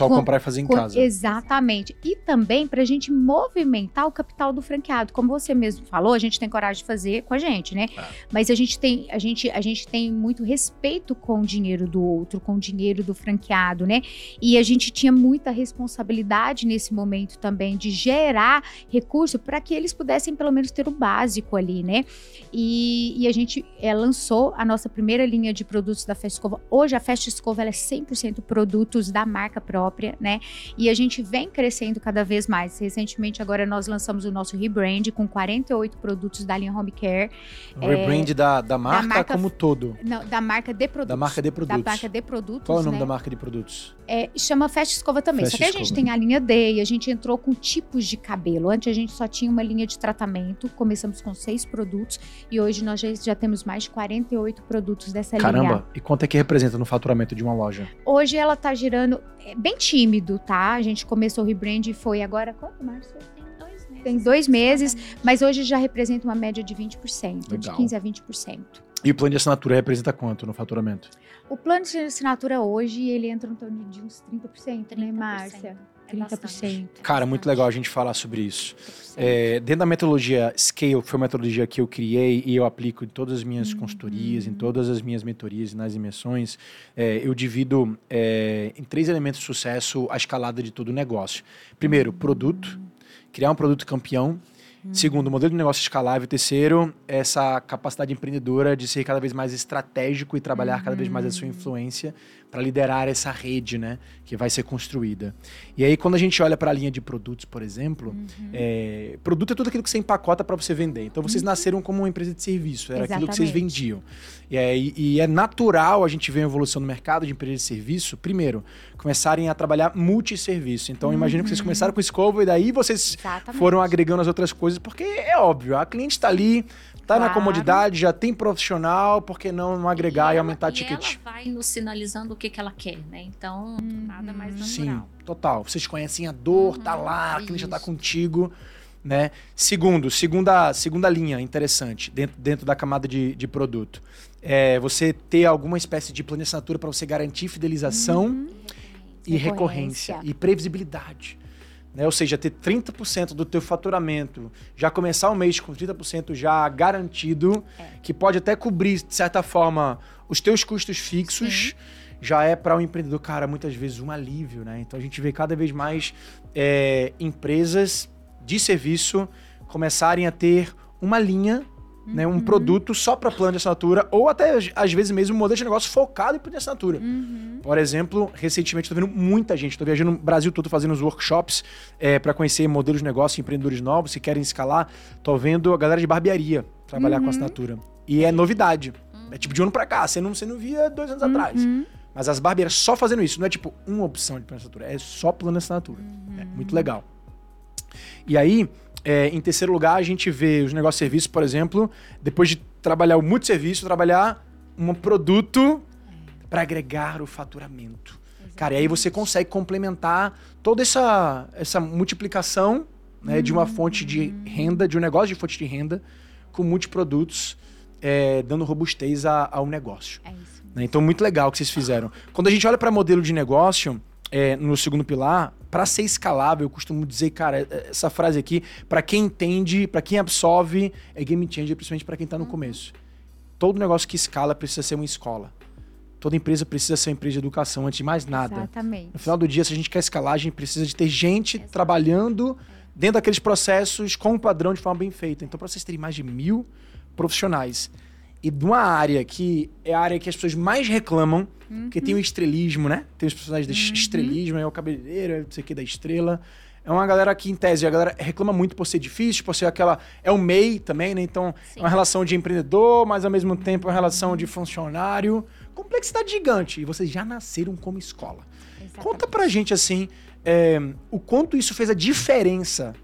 Pessoal Com- comprar e fazer em Com- casa. Exatamente. E também para a gente movimentar o capital do franqueado. Como você mesmo falou, a gente tem coragem de fazer com a gente, né? É. Mas a gente tem, a gente, a gente tem muito respeito com o dinheiro do outro, com o dinheiro do franqueado, né? E a gente tinha muita responsabilidade nesse momento também de gerar recurso para que eles pudessem pelo menos ter o básico ali, né? E, e a gente é, lançou a nossa primeira linha de produtos da Fast Escova. Hoje a Fast Escova é 100% produtos da marca própria, né? E a gente vem crescendo cada vez mais. Recentemente agora nós lançamos o nosso rebrand com 48 produtos da linha Home Care, O rebrand da, da, marca marca- como todo. não, da marca de produtos. Da marca de Da produtos. marca de produtos, Qual é o nome né? da marca de produtos? É, chama Fast Escova também. Fast só que a gente Escova. tem a linha D e a gente entrou com tipos de cabelo. Antes a gente só tinha uma linha de tratamento. Começamos com seis produtos e hoje nós já, já temos mais de 48 produtos dessa linha. Caramba, e quanto é que representa no faturamento de uma loja? Hoje ela tá girando é, bem tímido, tá? A gente começou o rebrand e foi agora quanto, Márcio? Tem dois meses. Tem dois meses, exatamente. Mas hoje já representa uma média de 20%, de Legal. 15 a 20%. E o plano de assinatura representa quanto no faturamento? O plano de assinatura hoje, ele entra em torno de uns 30%, né, 30%. Márcia? É bastante. 30%. Cara, muito legal a gente falar sobre isso. É, dentro da metodologia Scale, que foi uma metodologia que eu criei e eu aplico em todas as minhas consultorias, em todas as minhas mentorias e nas imersões, é, eu divido é, em três elementos de sucesso a escalada de todo o negócio. Primeiro, produto, criar um produto campeão. Segundo, modelo de negócio escalável. Terceiro, essa capacidade empreendedora de ser cada vez mais estratégico e trabalhar cada vez mais a sua influência para liderar essa rede, né, que vai ser construída. E aí quando a gente olha para a linha de produtos, por exemplo, Uhum. é, produto é tudo aquilo que você empacota para você vender. Então vocês nasceram como uma empresa de serviço, era aquilo que vocês Uhum. Exatamente. vendiam. E é, e é natural a gente ver a evolução no mercado de empresa de serviço, primeiro, começarem a trabalhar multisserviço. Então imagino que vocês começaram com escova e daí vocês Uhum. Exatamente. foram agregando as outras coisas, porque é óbvio, a cliente está ali, está na Claro. comodidade, já tem profissional, por que não, não agregar e, ela- aumentar e ticket? ela vai nos sinalizando o que, que ela quer, né? Então, nada mais Sim, natural. total. Vocês conhecem a dor, tá Uhum, lá, a cliente já tá contigo, né? Segundo, segunda, segunda linha interessante dentro, dentro da camada de, de produto. É você ter alguma espécie de plano de assinatura para você garantir fidelização Uhum. e recorrência. Recorrência. e previsibilidade. Né? Ou seja, ter 30% do teu faturamento, já começar o mês com 30% já garantido, É. que pode até cobrir, de certa forma, os teus custos fixos, já é para o empreendedor, cara, muitas vezes um alívio, né? Então a gente vê cada vez mais é, empresas de serviço começarem a ter uma linha, né, um produto só para plano de assinatura, ou até às vezes mesmo um modelo de negócio focado em plano de assinatura. Uhum. Por exemplo, recentemente estou vendo muita gente, estou viajando no Brasil todo fazendo os workshops para conhecer modelos de negócio, empreendedores novos, se querem escalar. Estou vendo a galera de barbearia trabalhar com assinatura. E é novidade. É tipo de um ano para cá, você não, você não via dois anos atrás. Uhum. Mas as barbeiras só fazendo isso, não é tipo uma opção de plano de assinatura, é só plano de assinatura. É muito legal. E aí, é, em terceiro lugar, a gente vê os negócios de serviço, por exemplo, depois de trabalhar o multisserviço, trabalhar um produto para agregar o faturamento. Cara, e aí você consegue complementar toda essa, essa multiplicação né, de uma fonte de renda, de um negócio de fonte de renda, com multiprodutos, é, dando robustez a- ao negócio. É isso. né? Então, muito legal o que vocês fizeram. Quando a gente olha para modelo de negócio, é, no segundo pilar, para ser escalável, eu costumo dizer, cara, é- essa frase aqui, para quem entende, para quem absorve, é game changer, principalmente para quem está no começo. Todo negócio que escala precisa ser uma escola. Toda empresa precisa ser uma empresa de educação, antes de mais nada. Exatamente. No final do dia, se a gente quer escalar, a gente precisa de ter gente Exato. trabalhando dentro daqueles processos com um padrão de forma bem feita. Então, para vocês terem mais de mil profissionais e de uma área que é a área que as pessoas mais reclamam, porque tem o estrelismo, né? Tem os profissionais de estrelismo, é o cabeleireiro, não sei o que da estrela. É uma galera que, em tese, a galera reclama muito por ser difícil, por ser aquela. É o MEI também, né? Então, Sim. é uma relação de empreendedor, mas ao mesmo tempo é uma relação de funcionário. Complexidade gigante. E vocês já nasceram como escola. Conta pra gente, assim, é, o quanto isso fez a diferença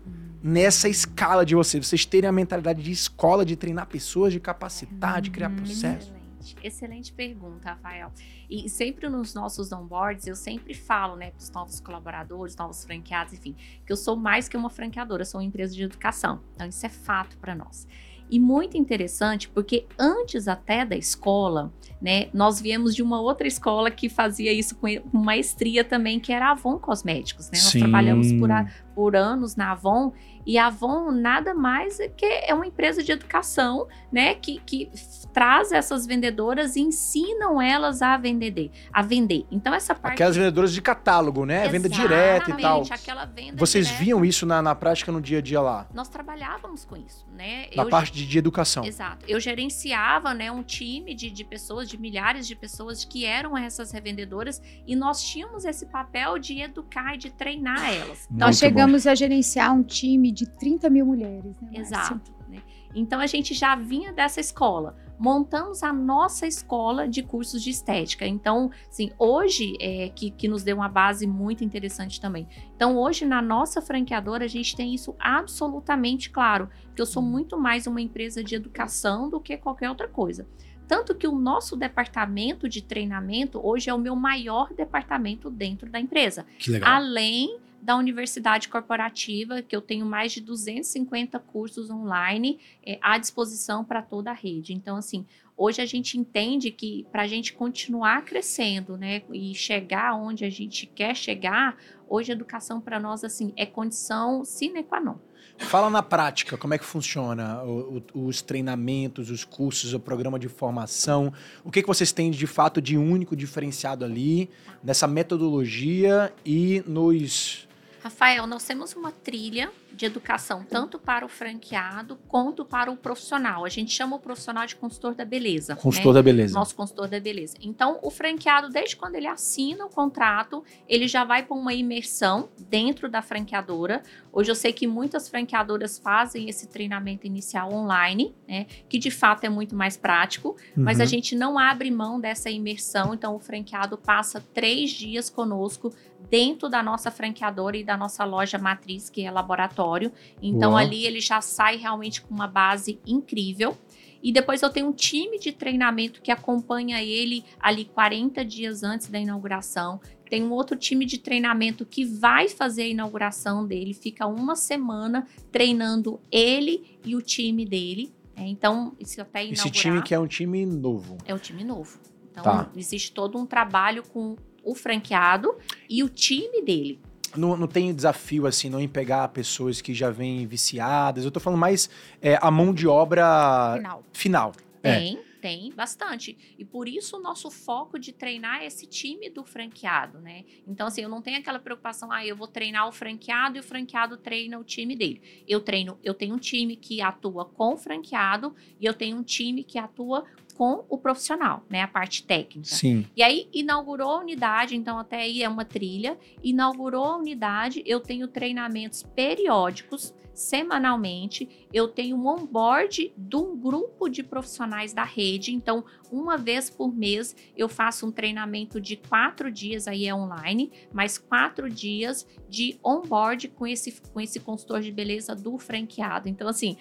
nessa escala de vocês. Vocês terem a mentalidade de escola, de treinar pessoas, de capacitar, de criar processo. Excelente, excelente pergunta, Rafael. E sempre nos nossos onboards, eu sempre falo, né, para os novos colaboradores, novos franqueados, enfim, que eu sou mais que uma franqueadora, eu sou uma empresa de educação. Então, isso é fato para nós. E muito interessante, porque antes até da escola, né, nós viemos de uma outra escola que fazia isso com maestria também, que era a Avon Cosméticos, né? Nós trabalhamos por, a- por anos na Avon e a Avon nada mais é que é uma empresa de educação, né, que, que traz essas vendedoras e ensinam elas a vender, a vender. Então essa parte Aquelas vendedoras de catálogo, né? Venda direta e tal. Exatamente, aquela venda Vocês direta. viam isso na, na prática no dia a dia lá? Nós trabalhávamos com isso, né? Na Eu- parte de, de educação. Exato. Eu gerenciava né, um time de, de pessoas, de milhares de pessoas que eram essas revendedoras e nós tínhamos esse papel de educar e de treinar elas. Muito Nós bom. chegamos a gerenciar um time de 30 mil mulheres. Né? Exato. né? Então a gente já vinha dessa escola. Montamos a nossa escola de cursos de estética. Então, assim, hoje é que, que nos deu uma base muito interessante também. Então, hoje na nossa franqueadora, a gente tem isso absolutamente claro. Que eu sou muito mais uma empresa de educação do que qualquer outra coisa. Tanto que o nosso departamento de treinamento hoje é o meu maior departamento dentro da empresa Que legal. além da universidade corporativa, que eu tenho mais de 250 cursos online é, à disposição para toda a rede. Então, assim, hoje a gente entende que para a gente continuar crescendo, né, e chegar onde a gente quer chegar, hoje a educação para nós, assim, é condição sine qua non. Fala na prática, como é que funciona o- o- os treinamentos, os cursos, o programa de formação. O que, que vocês têm de fato de único diferenciado ali, nessa metodologia e nos. Rafael, nós temos uma trilha de educação, tanto para o franqueado quanto para o profissional. A gente chama o profissional de consultor da beleza. Consultor né? da beleza. Nosso consultor da beleza. Então, o franqueado, desde quando ele assina o contrato, ele já vai para uma imersão dentro da franqueadora. Hoje eu sei que muitas franqueadoras fazem esse treinamento inicial online, né? Que de fato é muito mais prático, uhum. mas a uhum. gente não abre mão dessa imersão. Então, o franqueado passa três dias conosco dentro da nossa franqueadora e da nossa loja matriz, que é laboratório. Então, Uau. ali ele já sai realmente com uma base incrível. E depois eu tenho um time de treinamento que acompanha ele ali 40 dias antes da inauguração. Tem um outro time de treinamento que vai fazer a inauguração dele, fica uma semana treinando ele e o time dele. É, então, isso até inaugurar... Esse time que é um time novo. É um time novo. Então, tá. existe todo um trabalho com o franqueado e o time dele. Não, não tem desafio, assim, não em pegar pessoas que já vêm viciadas. Eu tô falando mais é, a mão de obra final. final. É. Tem, é. tem bastante. E por isso o nosso foco de treinar é esse time do franqueado, né? Então, assim, eu não tenho aquela preocupação, ah, eu vou treinar o franqueado e o franqueado treina o time dele. Eu treino, eu tenho um time que atua com o franqueado e eu tenho um time que atua com o profissional, né? A parte técnica. Sim. E aí inaugurou a unidade, então até aí é uma trilha. Inaugurou a unidade, eu tenho treinamentos periódicos semanalmente. Eu tenho um onboard de um grupo de profissionais da rede. Então, uma vez por mês, eu faço um treinamento de quatro dias, aí é online, mais quatro dias de onboard com esse, com esse consultor de beleza do franqueado. Então, assim,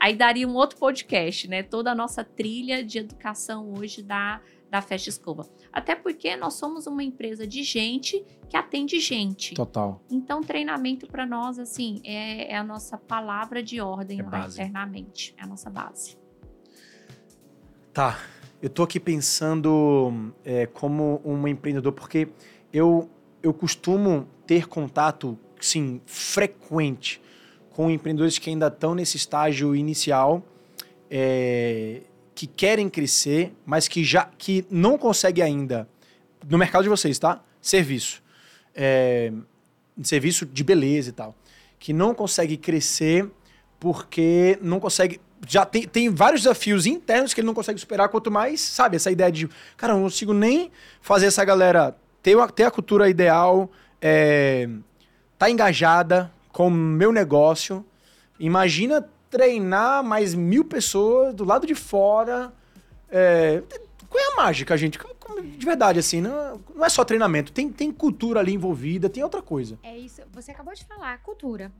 aí daria um outro podcast, né? Toda a nossa trilha de educação hoje da da Festa Escova. Até porque nós somos uma empresa de gente que atende gente. Total. Então, treinamento para nós, assim, é, é, a nossa palavra de ordem é lá base. internamente. É a nossa base. Tá. Eu tô aqui pensando é, como um empreendedor, porque eu, eu costumo ter contato, sim, frequente com empreendedores que ainda estão nesse estágio inicial. É, que querem crescer, mas que já que não conseguem ainda no mercado de vocês, tá? Serviço, é, serviço de beleza e tal, que não consegue crescer porque não consegue já tem, tem vários desafios internos que ele não consegue superar, quanto mais, sabe, essa ideia de, cara, eu não consigo nem fazer essa galera ter, ter a cultura ideal, é, tá engajada com o meu negócio. Imagina treinar mais mil pessoas do lado de fora. É, qual é a mágica, gente? De verdade, assim, não, não é só treinamento, tem, tem cultura ali envolvida, tem outra coisa. É isso, você acabou de falar, cultura.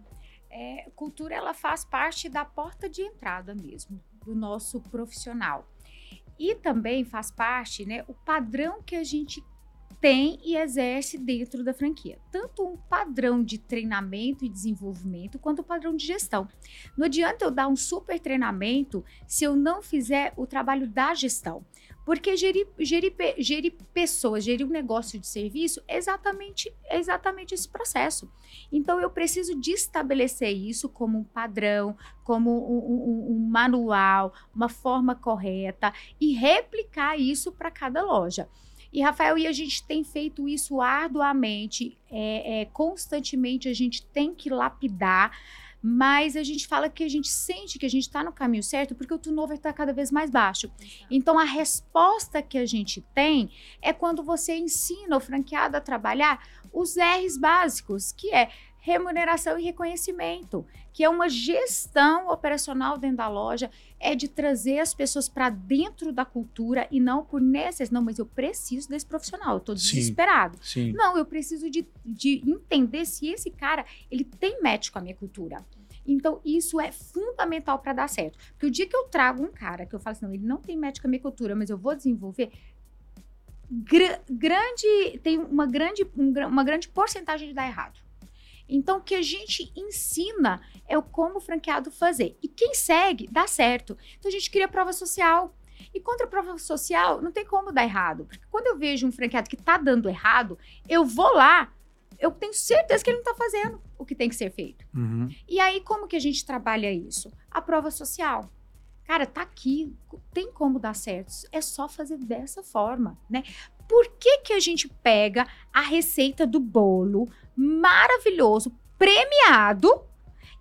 É, cultura, ela faz parte da porta de entrada mesmo, do nosso profissional. E também faz parte, né, o padrão que a gente tem e exerce dentro da franquia. Tanto um padrão de treinamento e desenvolvimento, quanto o um padrão de gestão. Não adianta eu dar um super treinamento se eu não fizer o trabalho da gestão. Porque gerir, gerir, gerir pessoas, gerir um negócio de serviço é exatamente, é exatamente esse processo. Então, eu preciso de estabelecer isso como um padrão, como um, um, um manual, uma forma correta e replicar isso para cada loja. E, Rafael, e a gente tem feito isso arduamente, é, é, constantemente a gente tem que lapidar, mas a gente fala que a gente sente que a gente está no caminho certo porque o turnover está cada vez mais baixo. Então, a resposta que a gente tem é quando você ensina o franqueado a trabalhar os R's básicos, que é remuneração e reconhecimento, que é uma gestão operacional dentro da loja, é de trazer as pessoas para dentro da cultura e não por necessidade. Não, mas eu preciso desse profissional, eu estou desesperado. Sim. Não, eu preciso de, de entender se esse cara ele tem match com a minha cultura. Então, isso é fundamental para dar certo. Porque o dia que eu trago um cara que eu falo assim, não, ele não tem match com a minha cultura, mas eu vou desenvolver, gr grande, tem uma grande, um, uma grande porcentagem de dar errado. Então, o que a gente ensina é o como o franqueado fazer. E quem segue, dá certo. Então, a gente cria prova social. E contra a prova social, não tem como dar errado. Porque quando eu vejo um franqueado que está dando errado, eu vou lá, eu tenho certeza que ele não está fazendo o que tem que ser feito. Uhum. E aí, como que a gente trabalha isso? A prova social. Cara, tá aqui, tem como dar certo. É só fazer dessa forma, né? Por que, que a gente pega a receita do bolo maravilhoso, premiado,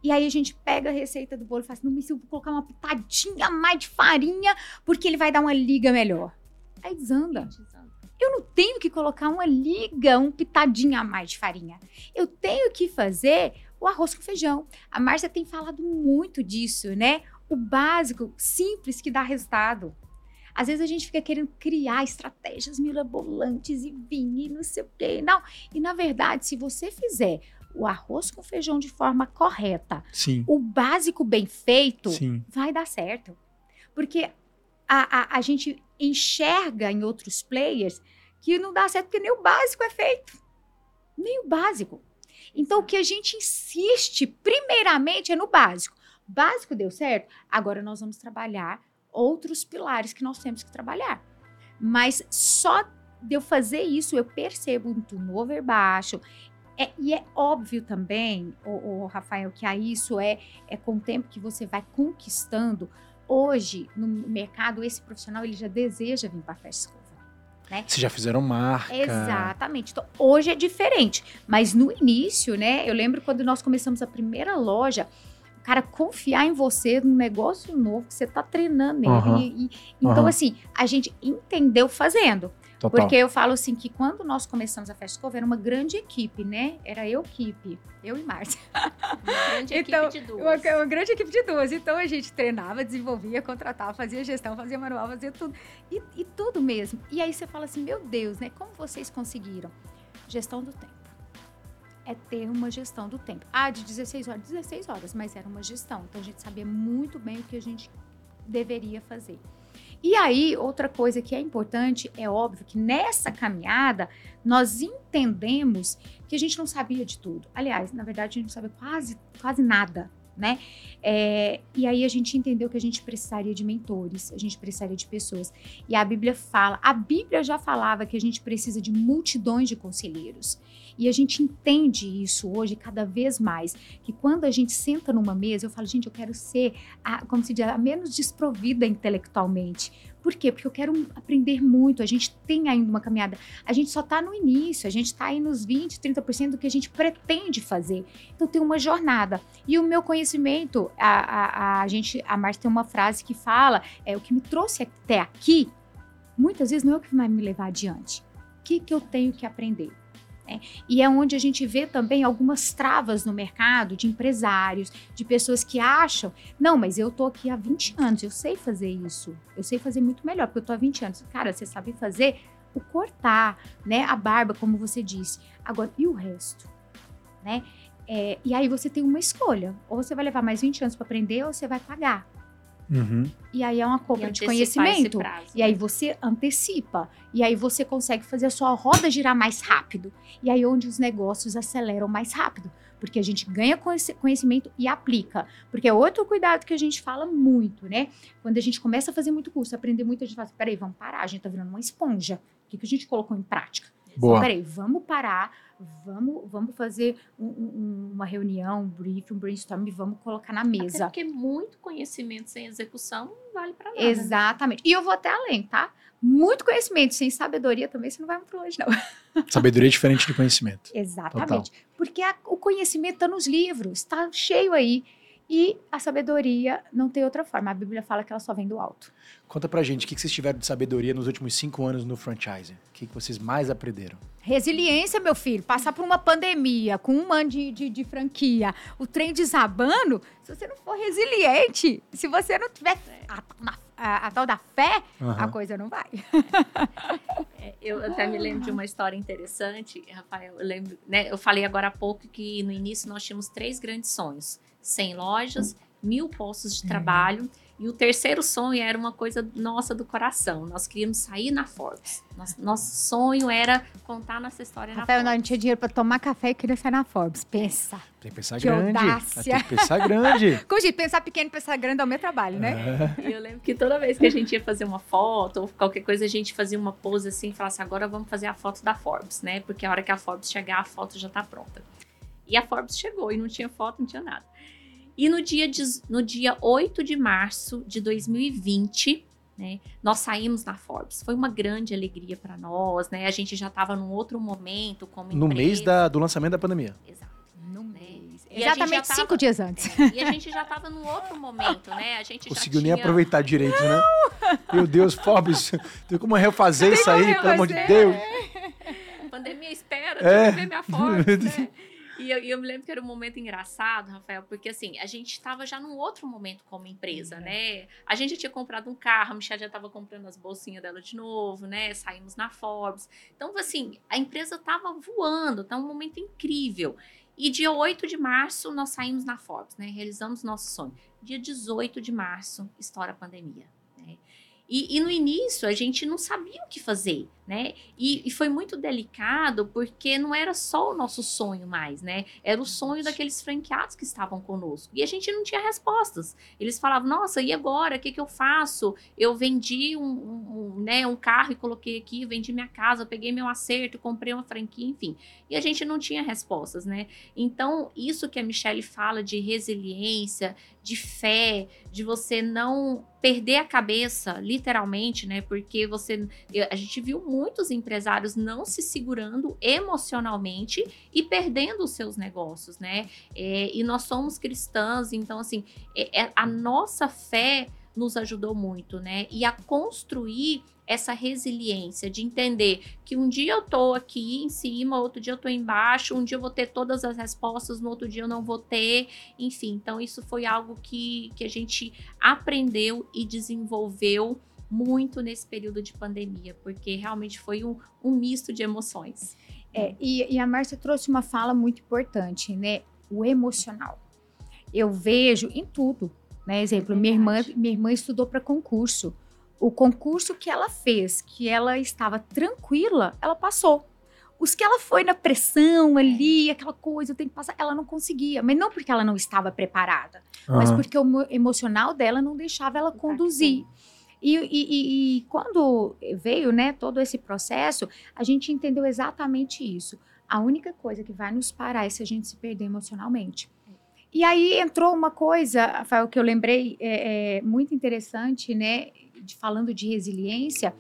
E aí a gente pega a receita do bolo e fala assim, não, eu vou colocar uma pitadinha a mais de farinha, porque ele vai dar uma liga melhor. Aí desanda. Eu não tenho que colocar uma liga, um pitadinho a mais de farinha. Eu tenho que fazer o arroz com feijão. A Márcia tem falado muito disso, né? O básico, simples, que dá resultado. Às vezes a gente fica querendo criar estratégias mirabolantes e vir e não sei o quê. Não. E na verdade, se você fizer o arroz com feijão de forma correta, Sim. o básico bem feito, Sim. vai dar certo. Porque a, a, a gente enxerga em outros players que não dá certo porque nem o básico é feito. Nem o básico. Então, o que a gente insiste, primeiramente, é no básico. Básico deu certo? Agora nós vamos trabalhar outros pilares que nós temos que trabalhar. Mas só de eu fazer isso, eu percebo um turnover baixo. É, e é óbvio também, o, Rafael, que a isso é, é com o tempo que você vai conquistando. Hoje, no mercado, esse profissional ele já deseja vir para a festa escova. Né? Vocês já fizeram marca. Exatamente. Então, hoje é diferente. Mas no início, né? Eu lembro quando nós começamos a primeira loja, o cara confiar em você num negócio novo que você está treinando nele. Uhum. E, e, então, Uhum. assim, a gente entendeu fazendo. Total. Porque eu falo assim que quando nós começamos a Fast Cover, era uma grande equipe, né? Era eu equipe, eu e Márcia. Uma grande Então, equipe de Uma, duas. uma grande equipe de duas. Então a gente treinava, desenvolvia, contratava, fazia gestão, fazia manual, fazia tudo. E, e tudo mesmo. E aí você fala assim, meu Deus, né? Como vocês conseguiram? Gestão do tempo. É ter uma gestão do tempo. Ah, de 16 horas, 16 horas, mas era uma gestão. Então a gente sabia muito bem o que a gente deveria fazer. E aí, outra coisa que é importante, é óbvio que nessa caminhada nós entendemos que a gente não sabia de tudo. Aliás, na verdade, a gente não sabia quase, quase nada, né? É, e aí a gente entendeu que a gente precisaria de mentores, a gente precisaria de pessoas. E a Bíblia fala, a Bíblia já falava que a gente precisa de multidões de conselheiros. E a gente entende isso hoje cada vez mais, que quando a gente senta numa mesa, eu falo, gente, eu quero ser, a, como se diz, a menos desprovida intelectualmente. Por quê? Porque eu quero aprender muito. A gente tem ainda uma caminhada. A gente só está no início, a gente está aí nos 20, 30% do que a gente pretende fazer. Então tem uma jornada. E o meu conhecimento, a, a, a gente, a Márcia tem uma frase que fala: é o que me trouxe até aqui, muitas vezes não é o que vai me levar adiante. O que, que eu tenho que aprender? É, e é onde a gente vê também algumas travas no mercado de empresários, de pessoas que acham, não, mas eu tô aqui há 20 anos, eu sei fazer isso, eu sei fazer muito melhor, porque eu tô há 20 anos. Cara, você sabe fazer o cortar, né, a barba, como você disse. Agora, e o resto? Né? É, e aí você tem uma escolha, ou você vai levar mais 20 anos para aprender, ou você vai pagar. Uhum. E aí é uma compra de conhecimento. prazo. E aí você antecipa. E aí você consegue fazer a sua roda girar mais rápido. E aí onde os negócios aceleram mais rápido. Porque a gente ganha conheci- conhecimento e aplica. Porque é outro cuidado que a gente fala muito, né? Quando a gente começa a fazer muito curso, aprender muito, a gente fala assim, peraí, vamos parar, a gente tá virando uma esponja. O que, que a gente colocou em prática? Boa. Peraí, vamos parar, vamos, vamos fazer um- um- uma reunião, um briefing, um brainstorm e vamos colocar na Até mesa. porque muito conhecimento sem execução não vale pra nada. né? Exatamente. E eu vou até além, tá? Muito conhecimento sem sabedoria também, você não vai muito longe, não. Sabedoria é diferente de conhecimento. Exatamente. Porque a- o conhecimento está nos livros, está cheio aí. E a sabedoria não tem outra forma. A Bíblia fala que ela só vem do alto. Conta pra gente, o que vocês tiveram de sabedoria nos últimos cinco anos no franchising? O que vocês mais aprenderam? Resiliência, meu filho. Passar por uma pandemia com um ano de, de, de franquia, o trem desabando. Se você não for resiliente, se você não tiver a, tal da- a- a tal da fé, a Aham. coisa não vai. É, Eu até me lembro de uma história interessante, Rafael. Eu lembro, né? Eu falei agora há pouco que no início nós tínhamos três grandes sonhos: 100 lojas, mil postos de trabalho. E o terceiro sonho era uma coisa nossa do coração. Nós queríamos sair na Forbes. Nosso, nosso sonho era contar nossa história Rafael, na não, a Forbes. gente tinha dinheiro pra tomar café e queria sair na Forbes. Pensa. Tem que pensar Que grande. audácia. Tem que pensar grande. Como gente, pensar pequeno e pensar grande é o meu trabalho, né? É. E eu lembro que toda vez que a gente ia fazer uma foto ou qualquer coisa, a gente fazia uma pose assim e falava assim: agora vamos fazer a foto da Forbes, né? Porque a hora que a Forbes chegar, a foto já tá pronta. E a Forbes chegou e não tinha foto, não tinha nada. E no dia, dez- no dia 8 de março de 2020, né, nós saímos na Forbes. Foi uma grande alegria para nós, né? A gente já estava num outro momento como No mês da- do lançamento da pandemia. Exato. No né? mês. É, E Exatamente tava- cinco dias antes. E a gente já tava num outro momento, né? A gente Conseguiu já nem tinha... aproveitar direito, né? Meu Deus, Forbes, tem como refazer isso aí, pelo amor de Deus? Pandemia espera, É. deixa eu ver minha foto, né? E eu, eu me lembro que era um momento engraçado, Rafael, porque assim, a gente estava já num outro momento como empresa, né? A gente já tinha comprado um carro, a Michelle já estava comprando as bolsinhas dela de novo, né? Saímos na Forbes. Então, assim, a empresa estava voando, tá um momento incrível. E dia 8 de março nós saímos na Forbes, né? Realizamos nosso sonho. Dia 18 de março estoura a pandemia. Né? E, e no início a gente não sabia o que fazer, né? E, e foi muito delicado porque não era só o nosso sonho mais, né? Era o sonho daqueles franqueados que estavam conosco. E a gente não tinha respostas. Eles falavam, nossa, e agora? O que, que eu faço? Eu vendi um, um- um, né, um carro e coloquei aqui, vendi minha casa, peguei meu acerto, comprei uma franquia, enfim. E a gente não tinha respostas, né? Então, isso que a Michelle fala de resiliência, de fé, de você não perder a cabeça, literalmente, né? Porque você. A gente viu muitos empresários não se segurando emocionalmente e perdendo os seus negócios, né? É, e nós somos cristãs, então, assim, é- é- a nossa fé nos ajudou muito, né? E a construir essa resiliência de entender que um dia eu tô aqui em cima, outro dia eu tô embaixo, um dia eu vou ter todas as respostas, no outro dia eu não vou ter, enfim. Então, isso foi algo que, que a gente aprendeu e desenvolveu muito nesse período de pandemia, porque realmente foi um, um misto de emoções. É, e, e a Márcia trouxe uma fala muito importante, né? O emocional. Eu vejo em tudo, né? Exemplo, minha irmã, minha irmã estudou para concurso. O concurso que ela fez, que ela estava tranquila, ela passou. Os que ela foi na pressão ali, aquela coisa, eu tenho que passar, ela não conseguia. Mas não porque ela não estava preparada, mas Aham. porque o mo- emocional dela não deixava ela conduzir. E, e- e- quando veio né, todo esse processo, a gente entendeu exatamente isso. A única coisa que vai nos parar é se a gente se perder emocionalmente. E aí entrou uma coisa, Rafael, que eu lembrei é, é, muito interessante, né? De, falando de resiliência,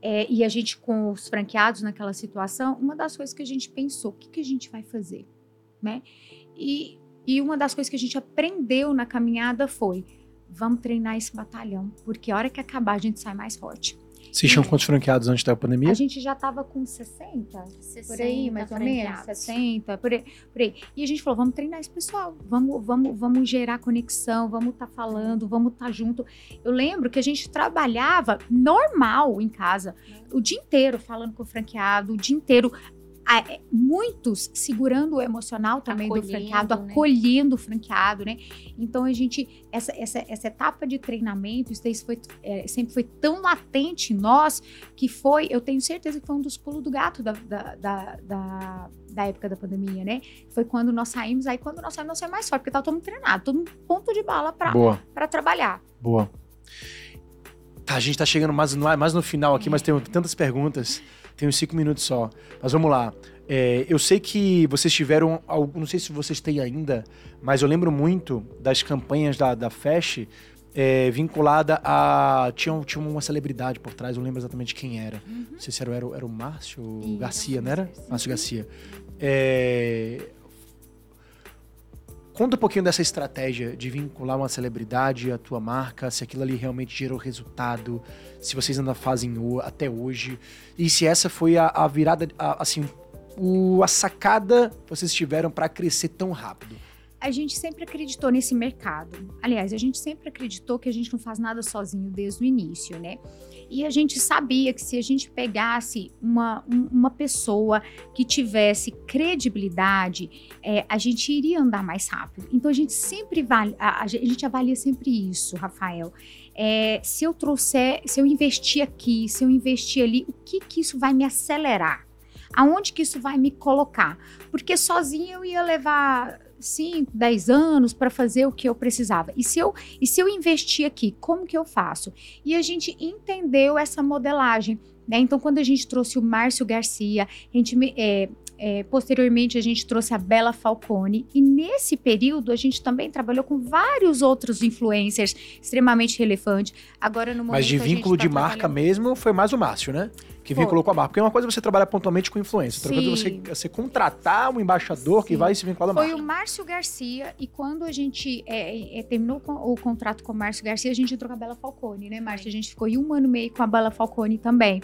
é, e a gente com os franqueados naquela situação, uma das coisas que a gente pensou, o que, que a gente vai fazer? Né? E, e uma das coisas que a gente aprendeu na caminhada foi, vamos treinar esse batalhão, porque a hora que acabar a gente sai mais forte. Vocês tinham quantos franqueados antes da pandemia? A gente já estava com 60, por aí, mais ou menos, 60, por aí, por aí. E a gente falou, vamos treinar esse pessoal, vamos, vamos, vamos gerar conexão, vamos estar falando, vamos estar junto. Eu lembro que a gente trabalhava normal em casa, o dia inteiro falando com o franqueado, o dia inteiro. É, Muitos segurando o emocional também do Acolhendo, franqueado, né? acolhendo o franqueado, né? Então a gente, essa, essa, essa etapa de treinamento, isso daí foi, é, sempre foi tão latente em nós que foi, eu tenho certeza que foi um dos pulos do gato da, da, da, da, da época da pandemia, né? Foi quando nós saímos, aí quando nós saímos, nós saímos mais forte, porque tava todo mundo treinado, todo mundo ponto de bala pra, Boa, pra trabalhar. boa. Tá, a gente tá chegando mais no, mais no final aqui, mas tem tantas perguntas. Uns cinco minutos só. Mas vamos lá. É, eu sei que vocês tiveram, algo, não sei se vocês têm ainda, mas eu lembro muito das campanhas da, da Fesh é, vinculada a. Tinha, tinha uma celebridade por trás, eu não lembro exatamente quem era. Não sei se era, era, o- era o Márcio Garcia, não era? Márcio Garcia. É, Conta um pouquinho dessa estratégia de vincular uma celebridade à tua marca, se aquilo ali realmente gerou resultado, se vocês ainda fazem até hoje, e se essa foi a, a virada, a- assim, o- a sacada que vocês tiveram para crescer tão rápido. A gente sempre acreditou nesse mercado. Aliás, a gente sempre acreditou que a gente não faz nada sozinho desde o início, né? E a gente sabia que se a gente pegasse uma, um- uma pessoa que tivesse credibilidade, é, a gente iria andar mais rápido. Então a gente sempre vale, a, a gente avalia sempre isso, Rafael. É, se eu trouxer, se eu investir aqui, se eu investir ali, o que que isso vai me acelerar? Aonde que isso vai me colocar? Porque sozinha eu ia levar 5, 10 anos para fazer o que eu precisava. E se eu, e se eu investir aqui, como que eu faço? E a gente entendeu essa modelagem. Né? Então, quando a gente trouxe o Márcio Garcia, a gente, é, é, posteriormente a gente trouxe a Bela Falcone, e nesse período a gente também trabalhou com vários outros influencers extremamente relevantes. Agora, no momento Mas de vínculo tá de marca mesmo, foi mais o Márcio, né? Que Foi. vinculou com a marca. Porque uma coisa é você trabalhar pontualmente com influência, outra coisa é você, você contratar um embaixador que Sim. vai se vincular à Foi marca. o Márcio Garcia, e quando a gente é, é, terminou com- o contrato com o Márcio Garcia, a gente entrou com a Bela Falcone, né, Márcio? A gente ficou em um ano e meio com a Bela Falcone também.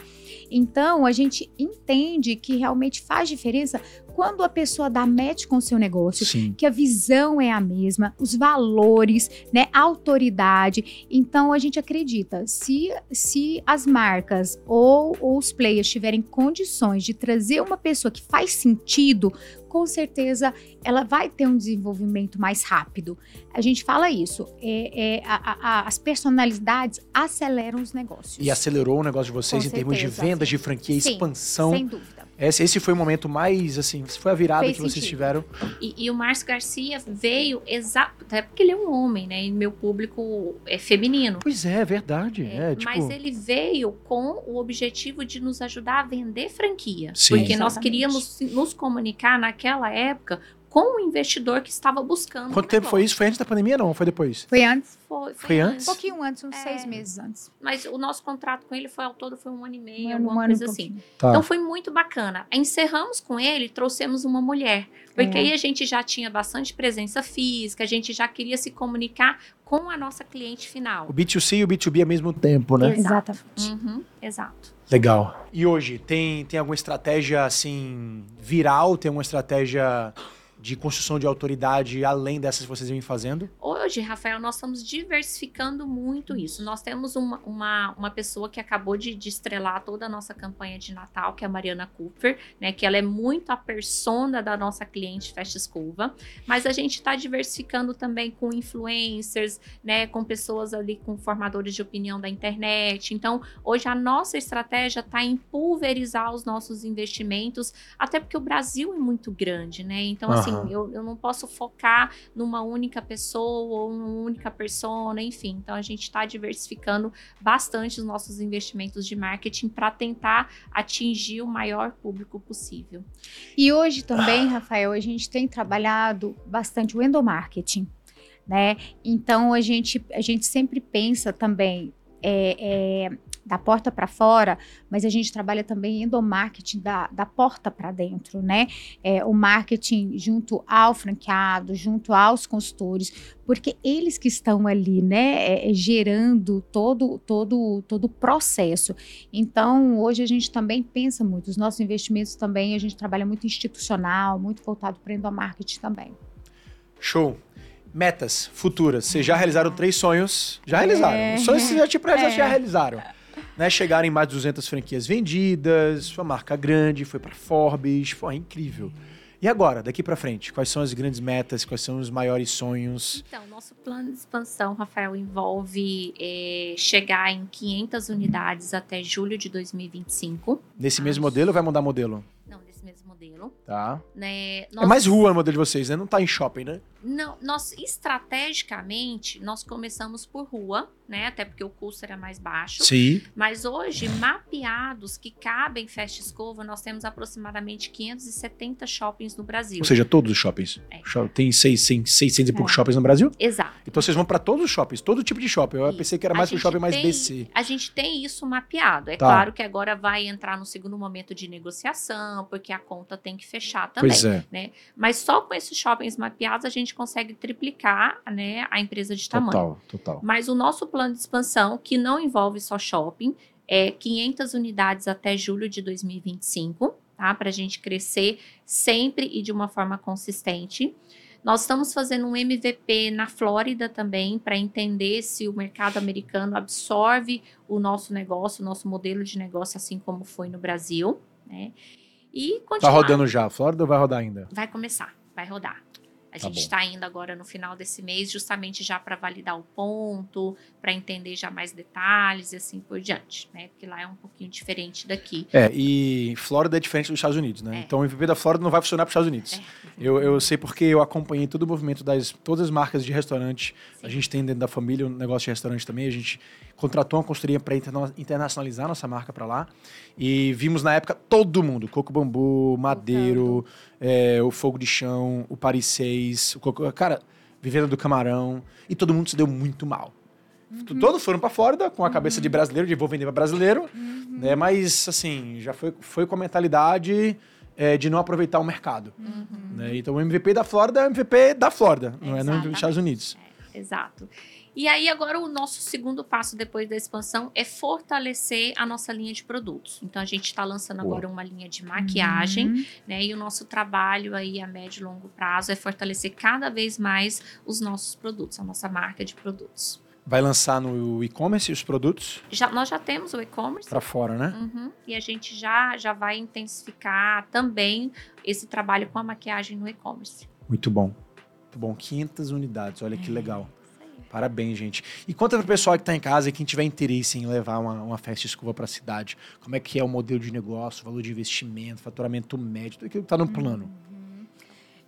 Então, a gente entende que realmente faz diferença quando a pessoa dá match com o seu negócio, Sim. que a visão é a mesma, os valores, né, a autoridade. Então a gente acredita, se, se as marcas ou, ou os players tiverem condições de trazer uma pessoa que faz sentido, com certeza ela vai ter um desenvolvimento mais rápido. A gente fala isso, é, é, a- a- as personalidades aceleram os negócios. E acelerou o negócio de vocês Com em termos de certeza. vendas, de franquia, Sim, expansão. Sem dúvida. Esse, esse foi o momento mais, assim, foi a virada Fez que vocês sentido. tiveram. E, e o Márcio Garcia veio exato, até porque ele é um homem, né? E meu público é feminino. Pois é, é verdade. É, tipo, Mas ele veio com o objetivo de nos ajudar a vender franquia. Sim. Porque nós Exatamente. queríamos se- nos comunicar naquela época com o investidor que estava buscando. quanto tempo foi isso? Foi antes da pandemia, não? Foi depois? Foi antes, Foi, Foi antes? um pouquinho antes, uns É. seis meses antes. Mas o nosso contrato com ele foi ao todo foi um ano e meio, Um ano, alguma um ano coisa assim. pouquinho. Tá. Então foi muito bacana. Encerramos com ele, trouxemos uma mulher. Porque É. aí a gente já tinha bastante presença física, a gente já queria se comunicar com a nossa cliente final. O B2C e o B2B ao mesmo tempo, né? Exatamente. Uhum, exato. Legal. E hoje, tem, tem alguma estratégia, assim, viral? Tem alguma estratégia de construção de autoridade além dessas que vocês vêm fazendo? Hoje, Rafael, nós estamos diversificando muito isso. Nós temos uma, uma, uma pessoa que acabou de, de estrelar toda a nossa campanha de Natal, que é a Mariana Cooper, né? Que ela é muito a persona da nossa cliente Festa Escova. Mas a gente está diversificando também com influencers, né? Com pessoas ali, com formadores de opinião da internet. Então, hoje a nossa estratégia está em pulverizar os nossos investimentos, até porque o Brasil é muito grande, né? Então, assim, Aham. eu, eu não posso focar numa única pessoa ou numa única persona, enfim. Então a gente está diversificando bastante os nossos investimentos de marketing para tentar atingir o maior público possível. E hoje também, Rafael, a gente tem trabalhado bastante o endomarketing, né? Então a gente, a gente sempre pensa também é, é, da porta para fora, mas a gente trabalha também endomarketing da, da porta para dentro, né? É, o marketing junto ao franqueado, junto aos consultores, porque eles que estão ali, né, é, é, gerando todo, todo, todo o processo. Então, hoje a gente também pensa muito, os nossos investimentos também, a gente trabalha muito institucional, muito voltado para endomarketing também. Show. Metas futuras. Vocês já realizaram três sonhos. Já realizaram. É. Os sonhos que vocês já tinham realizado, É. já realizaram. Né, chegaram em mais de 200 franquias vendidas, sua marca grande, foi para Forbes, foi incrível. E agora, daqui para frente, quais são as grandes metas, quais são os maiores sonhos? Então, nosso plano de expansão, Rafael, envolve eh, chegar em 500 unidades até julho de 2025. Nesse mesmo modelo ou vai mudar modelo? Não, desse mesmo modelo. Tá. Né? É mais rua o modelo de vocês, né? Não tá em shopping, né? Não, nós estrategicamente nós começamos por rua, né? Até porque o custo era mais baixo. Sim. Mas hoje, mapeados que cabem Festa Escova, nós temos aproximadamente 570 shoppings no Brasil. Ou seja, todos os shoppings. É. Tem 600, 600 e poucos É. shoppings no Brasil? Exato. Então vocês vão para todos os shoppings, todo tipo de shopping. Eu Isso. pensei que era mais pro shopping mais tem- BC. A gente tem isso mapeado. É Tá. claro que agora vai entrar no segundo momento de negociação, porque a conta tem que fechar também. Pois é. Mas só com esses shoppings mapeados a gente consegue triplicar né, a empresa de tamanho. Total, total. Mas o nosso plano de expansão, que não envolve só shopping, é 500 unidades até julho de 2025, tá? Para a gente crescer sempre e de uma forma consistente. Nós estamos fazendo um MVP na Flórida também, para entender se o mercado americano absorve o nosso negócio, o nosso modelo de negócio, assim como foi no Brasil. Né? E Tá continuar. rodando já. Flórida ou vai rodar ainda? Vai começar, vai rodar. A Tá gente está indo agora no final desse mês, justamente já para validar o ponto, para entender já mais detalhes e assim por diante, né? Porque lá é um pouquinho diferente daqui. É, e Flórida é diferente dos Estados Unidos, né? É. Então o MVP da Flórida não vai funcionar para os Estados Unidos. É. Eu, eu sei porque eu acompanhei todo o movimento das todas as marcas de restaurante. Sim. A gente tem dentro da família um negócio de restaurante também. A gente contratou uma consultoria para internacionalizar nossa marca para lá. E vimos na época todo mundo: Coco Bambu, Madeiro, é, o Fogo de Chão, o Paris 6, o Coco, cara, Vivenda do Camarão. E todo mundo se deu muito mal. Uhum. Todos foram para Flórida com a uhum. cabeça de brasileiro, de vou vender para brasileiro, uhum. né? Mas, assim, já foi, foi com a mentalidade é, de não aproveitar o mercado. Uhum. Né? Então, o MVP da Flórida é o MVP da Flórida, não é nos Estados Unidos. É, exato. E aí, agora, o nosso segundo passo depois da expansão é fortalecer a nossa linha de produtos. Então, a gente está lançando Boa. agora uma linha de maquiagem, uhum. né? E o nosso trabalho aí a médio e longo prazo é fortalecer cada vez mais os nossos produtos, a nossa marca de produtos. Vai lançar no e-commerce os produtos? Já, nós já temos o e-commerce. Para fora, né? Uhum. E a gente já, já vai intensificar também esse trabalho com a maquiagem no e-commerce. Muito bom. Muito bom. 500 unidades, olha é. que legal. Parabéns, gente. E conta para o pessoal que está em casa e quem tiver interesse em levar uma, uma festa escova para a cidade. Como é que é o modelo de negócio, valor de investimento, faturamento médio, tudo aquilo que está no plano. Uhum.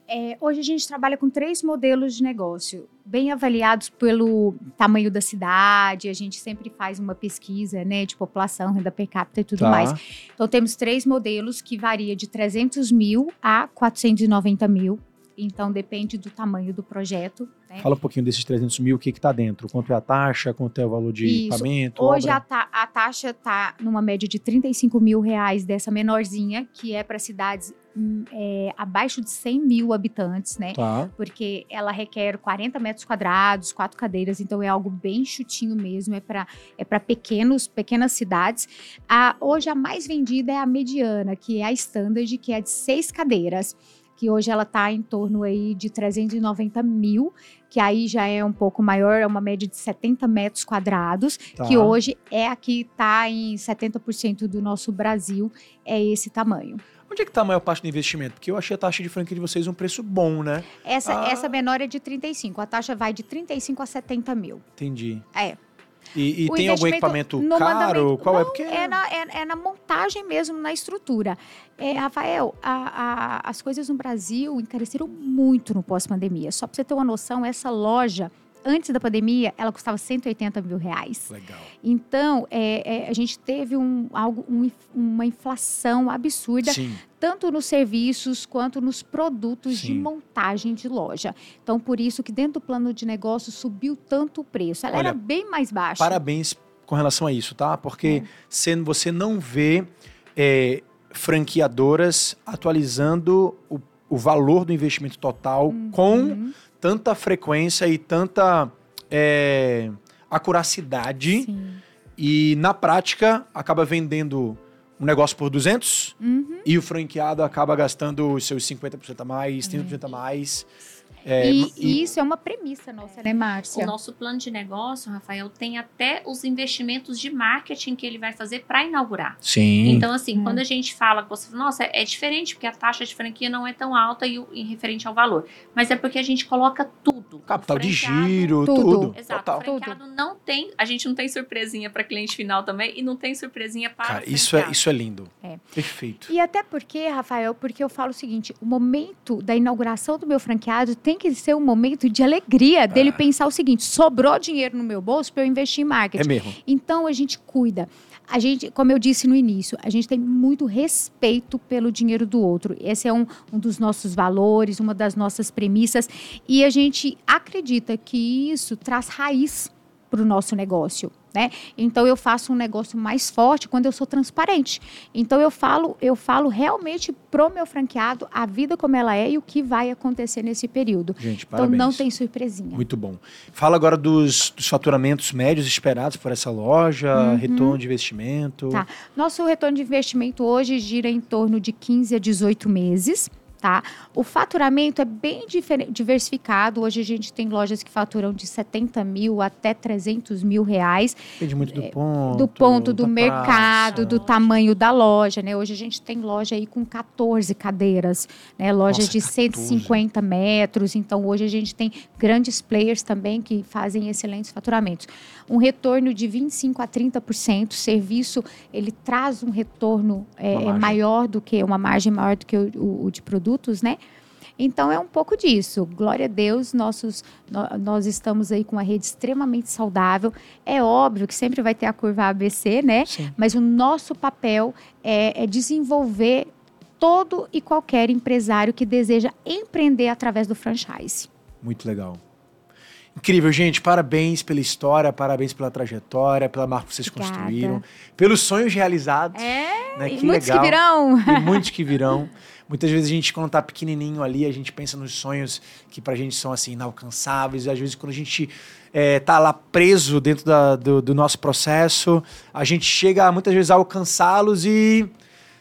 É, hoje a gente trabalha com três modelos de negócio, bem avaliados pelo tamanho da cidade. A gente sempre faz uma pesquisa né, de população, renda per capita e tudo tá. mais. Então, temos três modelos que varia de 300 mil a 490 mil então depende do tamanho do projeto. Né? Fala um pouquinho desses 300 mil, o que está dentro? Quanto é a taxa, quanto é o valor de Isso. equipamento? Hoje a, ta a, taxa está numa média de 35 mil reais dessa menorzinha, que é para cidades hum, é, abaixo de 100 mil habitantes, né? Tá. Porque ela requer 40 metros quadrados, quatro cadeiras, então é algo bem chutinho mesmo, é para é pequenos, pequenas cidades. A, hoje a mais vendida é a mediana, que é a standard, que é de seis cadeiras que hoje ela está em torno aí de 390 mil, que aí já é um pouco maior, é uma média de 70 metros quadrados, tá. que hoje é aqui está em 70% do nosso Brasil, é esse tamanho. Onde é que está a maior parte do investimento? Porque eu achei a taxa de franquia de vocês um preço bom, né? Essa, ah. essa menor é de 35, a taxa vai de 35 a 70 mil. Entendi. É. E, e tem algum equipamento caro? Qual é? não, é? Porque... É na, é, é, na montagem mesmo, na estrutura. É, Rafael, a, a, as coisas no Brasil encareceram muito no pós-pandemia. Só para você ter uma noção, essa loja antes da pandemia, ela custava 180 mil reais. Legal. Então, é, é, a gente teve um, algo, um, uma inflação absurda, Sim. Tanto nos serviços quanto nos produtos Sim. de montagem de loja. Então, por isso que dentro do plano de negócio subiu tanto o preço. Ela Olha, era bem mais baixa. Parabéns com relação a isso, tá? Porque é. você não vê é, franqueadoras atualizando o, o valor do investimento total uhum. com tanta frequência e tanta é, acuracidade. Sim. E na prática acaba vendendo um negócio por 200 uhum. e o franqueado acaba gastando os seus 50% a mais, 30% a mais. É, e, e, isso é uma premissa nossa, né, Márcia? O nosso plano de negócio, Rafael, tem até os investimentos de marketing que ele vai fazer para inaugurar. Sim. Então, assim, hum. quando a gente fala, você fala, nossa, é diferente porque a taxa de franquia não é tão alta e, em referente ao valor. Mas é porque a gente coloca tudo. Capital de giro, tudo. tudo. Exato. Total. O franqueado tudo. não tem, a gente não tem surpresinha para cliente final também e não tem surpresinha para Cara, isso é isso é lindo. É. Perfeito. E até porque, Rafael, porque eu falo o seguinte, o momento da inauguração do meu franqueado tem que ser um momento de alegria dele ah. pensar o seguinte: sobrou dinheiro no meu bolso para eu investir em marketing. É mesmo. Então a gente cuida. A gente, como eu disse no início, a gente tem muito respeito pelo dinheiro do outro. Esse é um, um dos nossos valores, uma das nossas premissas. E a gente acredita que isso traz raiz para o nosso negócio. Né? Então eu faço um negócio mais forte quando eu sou transparente. Então eu falo, eu falo realmente pro meu franqueado a vida como ela é e o que vai acontecer nesse período. Gente, parabéns. Então não tem surpresinha. Muito bom. Fala agora dos, dos faturamentos médios esperados por essa loja, uhum. retorno de investimento. Tá. Nosso retorno de investimento hoje gira em torno de 15 a 18 meses tá? O faturamento é bem diversificado. Hoje a gente tem lojas que faturam de 70 mil até 300 mil reais. Depende muito do é, ponto. Do ponto, do mercado, praça. do tamanho da loja, né? Hoje a gente tem loja aí com 14 cadeiras, né? Lojas Nossa, de 150 metros. Então hoje a gente tem grandes players também que fazem excelentes faturamentos. Um retorno de 25 a 30%. Serviço, ele traz um retorno é, é maior do que uma margem maior do que o, o, o de produto produtos, né? Então é um pouco disso. Glória a Deus, nossos, nós estamos aí com uma rede extremamente saudável. É óbvio que sempre vai ter a curva ABC, né? Sim. Mas o nosso papel é, é desenvolver todo e qualquer empresário que deseja empreender através do franchise. Muito legal. Incrível, gente. Parabéns pela história, parabéns pela trajetória, pela marca que vocês Obrigada. construíram, pelos sonhos realizados. É, né? e Que muitos legal. que virão. E muitos que virão. Muitas vezes a gente, quando tá pequenininho ali, a gente pensa nos sonhos que pra gente são, assim, inalcançáveis. E às vezes, quando a gente é, tá lá preso dentro da- do, do nosso processo, a gente chega, muitas vezes, a alcançá-los e,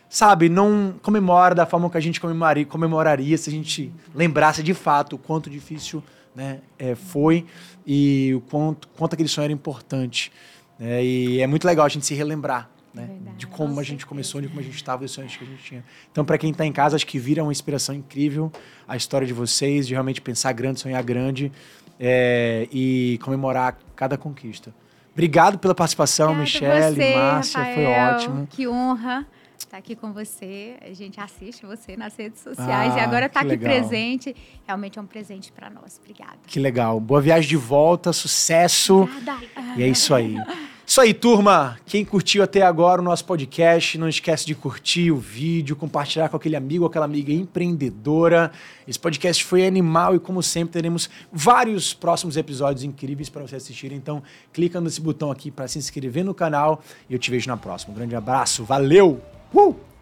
sabe, não comemora da forma que a gente comemoraria, comemoraria se a gente lembrasse de fato o quanto difícil né, é, foi e o quanto, quanto aquele sonho era importante. né? e é muito legal a gente se relembrar né, Verdade, de como com a gente começou, de como a gente estava, dos sonhos que a gente tinha. Então, para quem está em casa, acho que vira uma inspiração incrível a história de vocês, de realmente pensar grande, sonhar grande é, e comemorar cada conquista. Obrigado pela participação, Michele, você, Márcia, foi Rafael. ótimo. Que honra estar aqui com você. A gente assiste você nas redes sociais Ah, e agora está que aqui legal. presente. Realmente é um presente para nós. Obrigada. Que legal. Boa viagem de volta, sucesso. Obrigada. E é isso aí. Isso aí, turma. Quem curtiu até agora o nosso podcast, não esquece de curtir o vídeo, compartilhar com aquele amigo, aquela amiga empreendedora. Esse podcast foi animal e, como sempre, teremos vários próximos episódios incríveis para você assistir. Então, clica nesse botão aqui para se inscrever no canal e eu te vejo na próxima. Um grande abraço. Valeu! Uh!